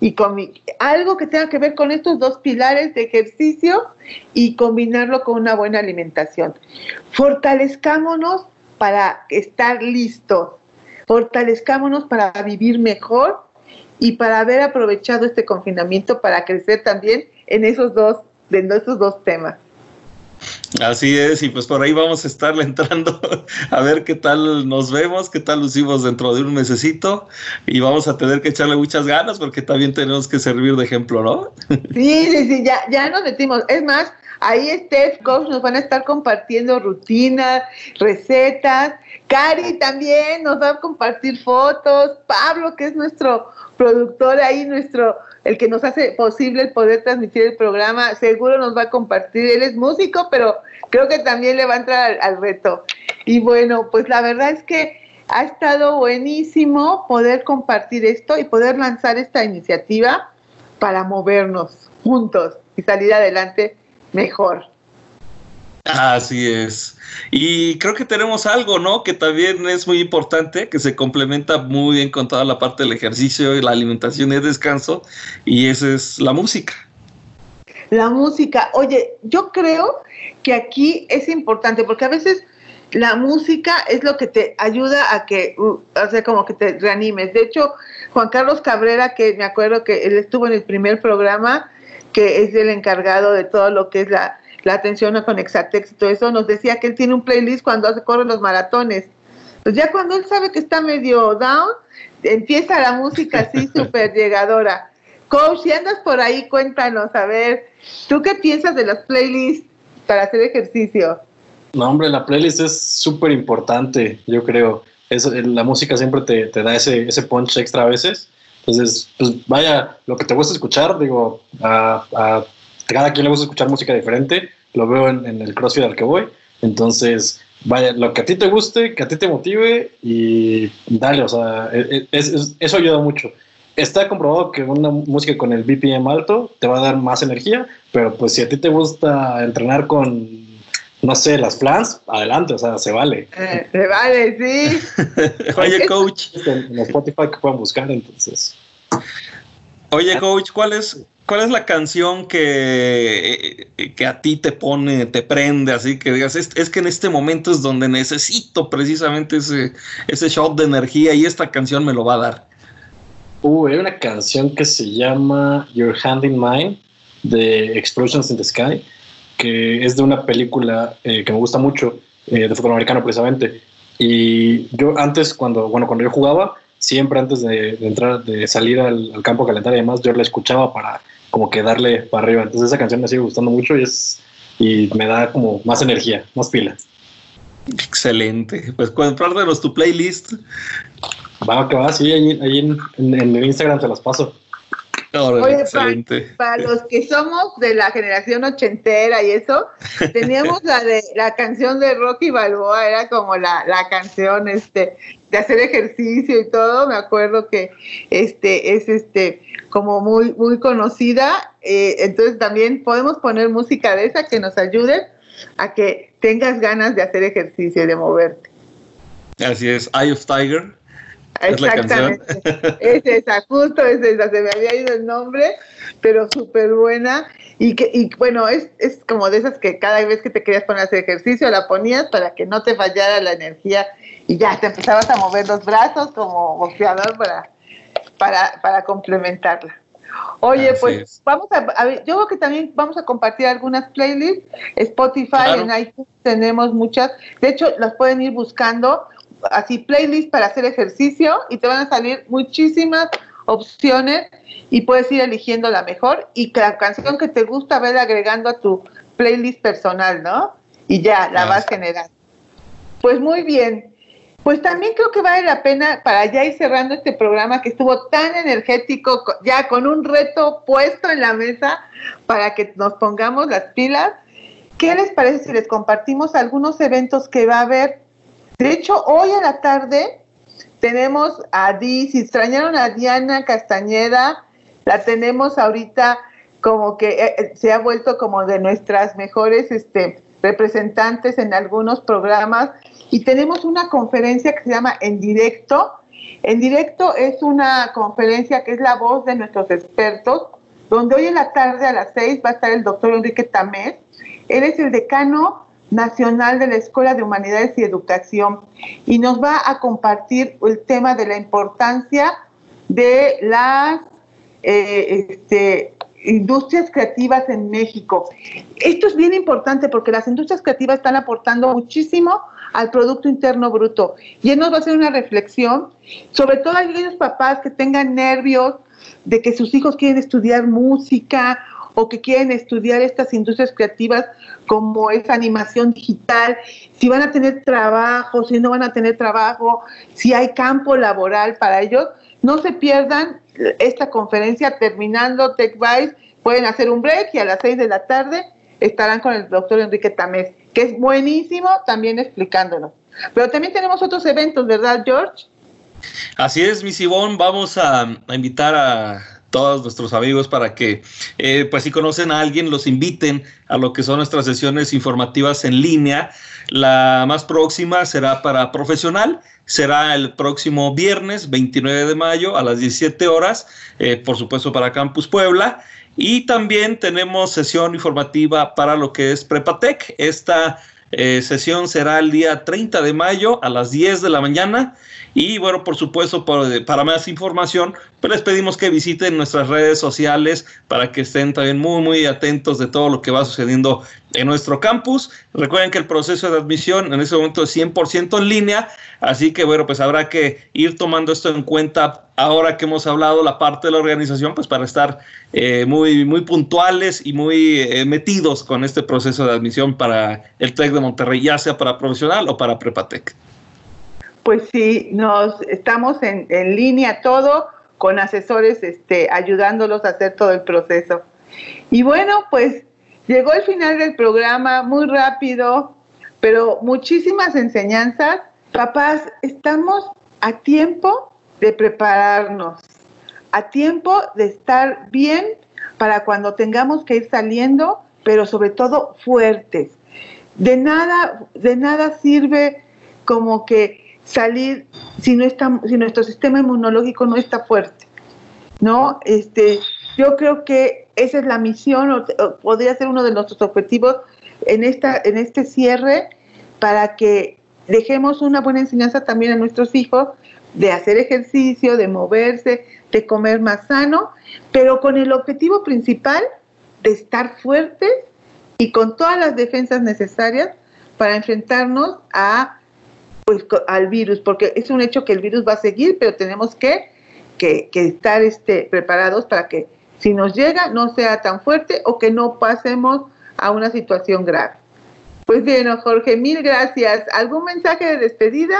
y con algo que tenga que ver con estos dos pilares de ejercicio y combinarlo con una buena alimentación. Fortalezcámonos para estar listos, fortalezcámonos para vivir mejor y para haber aprovechado este confinamiento para crecer también en esos dos, de esos dos temas. Así es, y pues por ahí vamos a estarle <laughs> entrando a ver qué tal nos vemos, qué tal lucimos dentro de un mesecito y vamos a tener que echarle muchas ganas porque también tenemos que servir de ejemplo, ¿no? <laughs> Sí, sí, sí, ya, ya nos metimos. Es más, ahí Steph, Coach nos van a estar compartiendo rutinas, recetas. Cari también nos va a compartir fotos. Pablo, que es nuestro productor ahí, nuestro el que nos hace posible el poder transmitir el programa, seguro nos va a compartir. Él es músico, pero creo que también le va a entrar al, reto. Y bueno, pues la verdad es que ha estado buenísimo poder compartir esto y poder lanzar esta iniciativa para movernos juntos y salir adelante mejor. Así es. Y creo que tenemos algo, ¿no? Que también es muy importante, que se complementa muy bien con toda la parte del ejercicio y la alimentación y el descanso, y esa es la música. La música. Oye, yo creo que aquí es importante, porque a veces la música es lo que te ayuda a que, uh, o sea, como que te reanimes. De hecho, Juan Carlos Cabrera, que me acuerdo que él estuvo en el primer programa, que es el encargado de todo lo que es la la atención con Exactex y todo eso, nos decía que él tiene un playlist cuando hace corre los maratones. Pues ya cuando él sabe que está medio down, empieza la música así <laughs> súper llegadora. Coach, si andas por ahí, cuéntanos, a ver, ¿tú qué piensas de las playlists para hacer ejercicio? No, hombre, la playlist es súper importante, yo creo. Es, la música siempre te, te, da ese, ese punch extra a veces. Entonces, pues vaya, lo que te gusta escuchar, digo, a, a cada quien le gusta escuchar música diferente, lo veo en, el CrossFit al que voy, entonces, vaya, lo que a ti te guste, que a ti te motive y dale, o sea, e, e, eso ayuda mucho. Está comprobado que una música con el BPM alto te va a dar más energía, pero pues si a ti te gusta entrenar con, no sé, las plans, adelante, o sea, se vale. Eh, se vale, sí. <laughs> Oye, coach. En, Spotify que puedan buscar, entonces. Oye, coach, ¿cuál es, ¿Cuál es la canción que, que a ti te pone, te prende, así que digas, es, que en este momento es donde necesito precisamente ese, ese shot de energía y esta canción me lo va a dar? Uh, hay una canción que se llama Your Hand in Mine de Explosions in the Sky, que es de una película eh, que me gusta mucho, eh, de fútbol americano precisamente. Y yo antes, cuando, bueno, cuando yo jugaba, siempre antes de, entrar, de salir al, campo a calentar y demás, yo la escuchaba para como que darle para arriba. Entonces esa canción me sigue gustando mucho y es y me da como más energía, más pila. Excelente. Pues compártenos tu playlist. Va, que va, sí, ahí, en, en, el Instagram te las paso. Oye, excelente. Para, los que somos de la generación ochentera y eso, <laughs> teníamos la de la canción de Rocky Balboa, era como la, la canción este de hacer ejercicio y todo. Me acuerdo que este es este como muy muy conocida. Eh, entonces también podemos poner música de esa que nos ayude a que tengas ganas de hacer ejercicio y de moverte. Así es, Eye of Tiger Exactamente. Es, esa, justo es esa, se me había ido el nombre, pero súper buena. Y que, y bueno, es, es como de esas que cada vez que te querías poner a hacer ejercicio, la ponías para que no te fallara la energía y ya te empezabas a mover los brazos como boxeador para, para, para complementarla. Oye, pues vamos a, yo creo que también vamos a compartir algunas playlists. Spotify, en iTunes tenemos muchas. De hecho, las pueden ir buscando así playlist para hacer ejercicio y te van a salir muchísimas opciones y puedes ir eligiendo la mejor y la canción que te gusta ver agregando a tu playlist personal, ¿no? Y ya la vas generando. Pues muy bien. Pues también creo que vale la pena para ya ir cerrando este programa que estuvo tan energético, ya con un reto puesto en la mesa para que nos pongamos las pilas. ¿Qué les parece si les compartimos algunos eventos que va a haber de hecho, hoy en la tarde tenemos a Di, si extrañaron a Diana Castañeda, la tenemos ahorita como que eh, eh, se ha vuelto como de nuestras mejores este, representantes en algunos programas y tenemos una conferencia que se llama En Directo. En Directo es una conferencia que es la voz de nuestros expertos, donde hoy en la tarde a las seis va a estar el doctor Enrique Tamés. Él es el decano Nacional de la Escuela de Humanidades y Educación y nos va a compartir el tema de la importancia de las eh, este, industrias creativas en México. Esto es bien importante porque las industrias creativas están aportando muchísimo al Producto Interno Bruto. Y él nos va a hacer una reflexión, sobre todo aquellos papás que tengan nervios de que sus hijos quieren estudiar música o que quieren estudiar estas industrias creativas como es animación digital, si van a tener trabajo, si no van a tener trabajo, si hay campo laboral para ellos, no se pierdan esta conferencia terminando TechVice, pueden hacer un break y a las seis de la tarde estarán con el doctor Enrique Tamés, que es buenísimo también explicándonos. Pero también tenemos otros eventos, ¿verdad, George? Así es, mi Sibón, vamos a invitar a todos nuestros amigos para que, eh, pues si conocen a alguien, los inviten a lo que son nuestras sesiones informativas en línea. La más próxima será para profesional, será el próximo viernes 29 de mayo a las 17 horas, eh, por supuesto para Campus Puebla. Y también tenemos sesión informativa para lo que es Prepatec. Esta eh, sesión será el día 30 de mayo a las 10 de la mañana. Y bueno, por supuesto, para más información, pues les pedimos que visiten nuestras redes sociales para que estén también muy, muy atentos de todo lo que va sucediendo en nuestro campus. Recuerden que el proceso de admisión en este momento es 100% en línea, así que bueno, pues habrá que ir tomando esto en cuenta ahora que hemos hablado la parte de la organización, pues para estar eh, muy, muy puntuales y muy eh, metidos con este proceso de admisión para el TEC de Monterrey, ya sea para profesional o para Prepatec pues sí, nos estamos en, línea todo con asesores este, ayudándolos a hacer todo el proceso. Y bueno, pues llegó el final del programa muy rápido, pero muchísimas enseñanzas. Papás, estamos a tiempo de prepararnos, a tiempo de estar bien para cuando tengamos que ir saliendo, pero sobre todo fuertes. De nada, de nada sirve como que salir si no está, si nuestro sistema inmunológico no está fuerte. ¿No? Este, yo creo que esa es la misión, o, podría ser uno de nuestros objetivos en esta, en este cierre, para que dejemos una buena enseñanza también a nuestros hijos de hacer ejercicio, de moverse, de comer más sano, pero con el objetivo principal de estar fuertes y con todas las defensas necesarias para enfrentarnos a pues, al virus, porque es un hecho que el virus va a seguir, pero tenemos que, que, estar este, preparados para que si nos llega no sea tan fuerte o que no pasemos a una situación grave. Pues bien, Jorge, mil gracias. ¿Algún mensaje de despedida?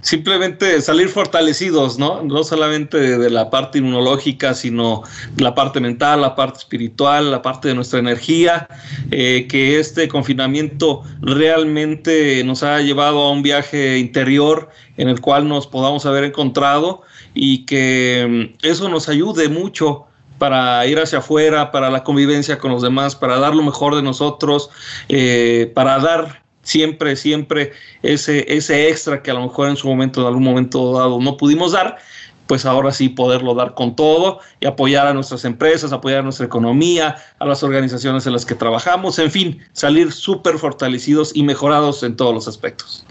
Simplemente salir fortalecidos, ¿no? No solamente de, la parte inmunológica, sino la parte mental, la parte espiritual, la parte de nuestra energía, eh, que este confinamiento realmente nos ha llevado a un viaje interior en el cual nos podamos haber encontrado y que mm, eso nos ayude mucho para ir hacia afuera, para la convivencia con los demás, para dar lo mejor de nosotros, eh, para dar siempre, siempre ese, ese extra que a lo mejor en su momento, en algún momento dado, no pudimos dar, pues ahora sí poderlo dar con todo y apoyar a nuestras empresas, apoyar a nuestra economía, a las organizaciones en las que trabajamos, en fin, salir súper fortalecidos y mejorados en todos los aspectos.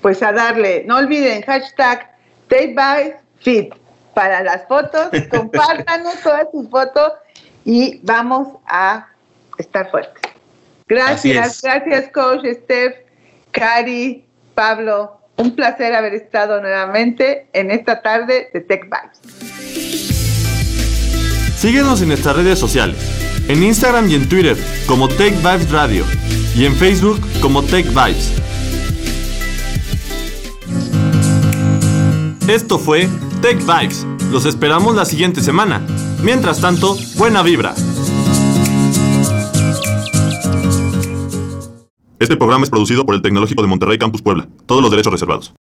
Pues a darle, no olviden, hashtag Fit para las fotos, <laughs> compártanos todas sus fotos y vamos a estar fuertes. Gracias, gracias coach Steph, Cari, Pablo. Un placer haber estado nuevamente en esta tarde de Tech Vibes. Síguenos en nuestras redes sociales, en Instagram y en Twitter como Tech Vibes Radio y en Facebook como Tech Vibes. Esto fue Tech Vibes. Los esperamos la siguiente semana. Mientras tanto, buena vibra. Este programa es producido por el Tecnológico de Monterrey Campus Puebla. Todos los derechos reservados.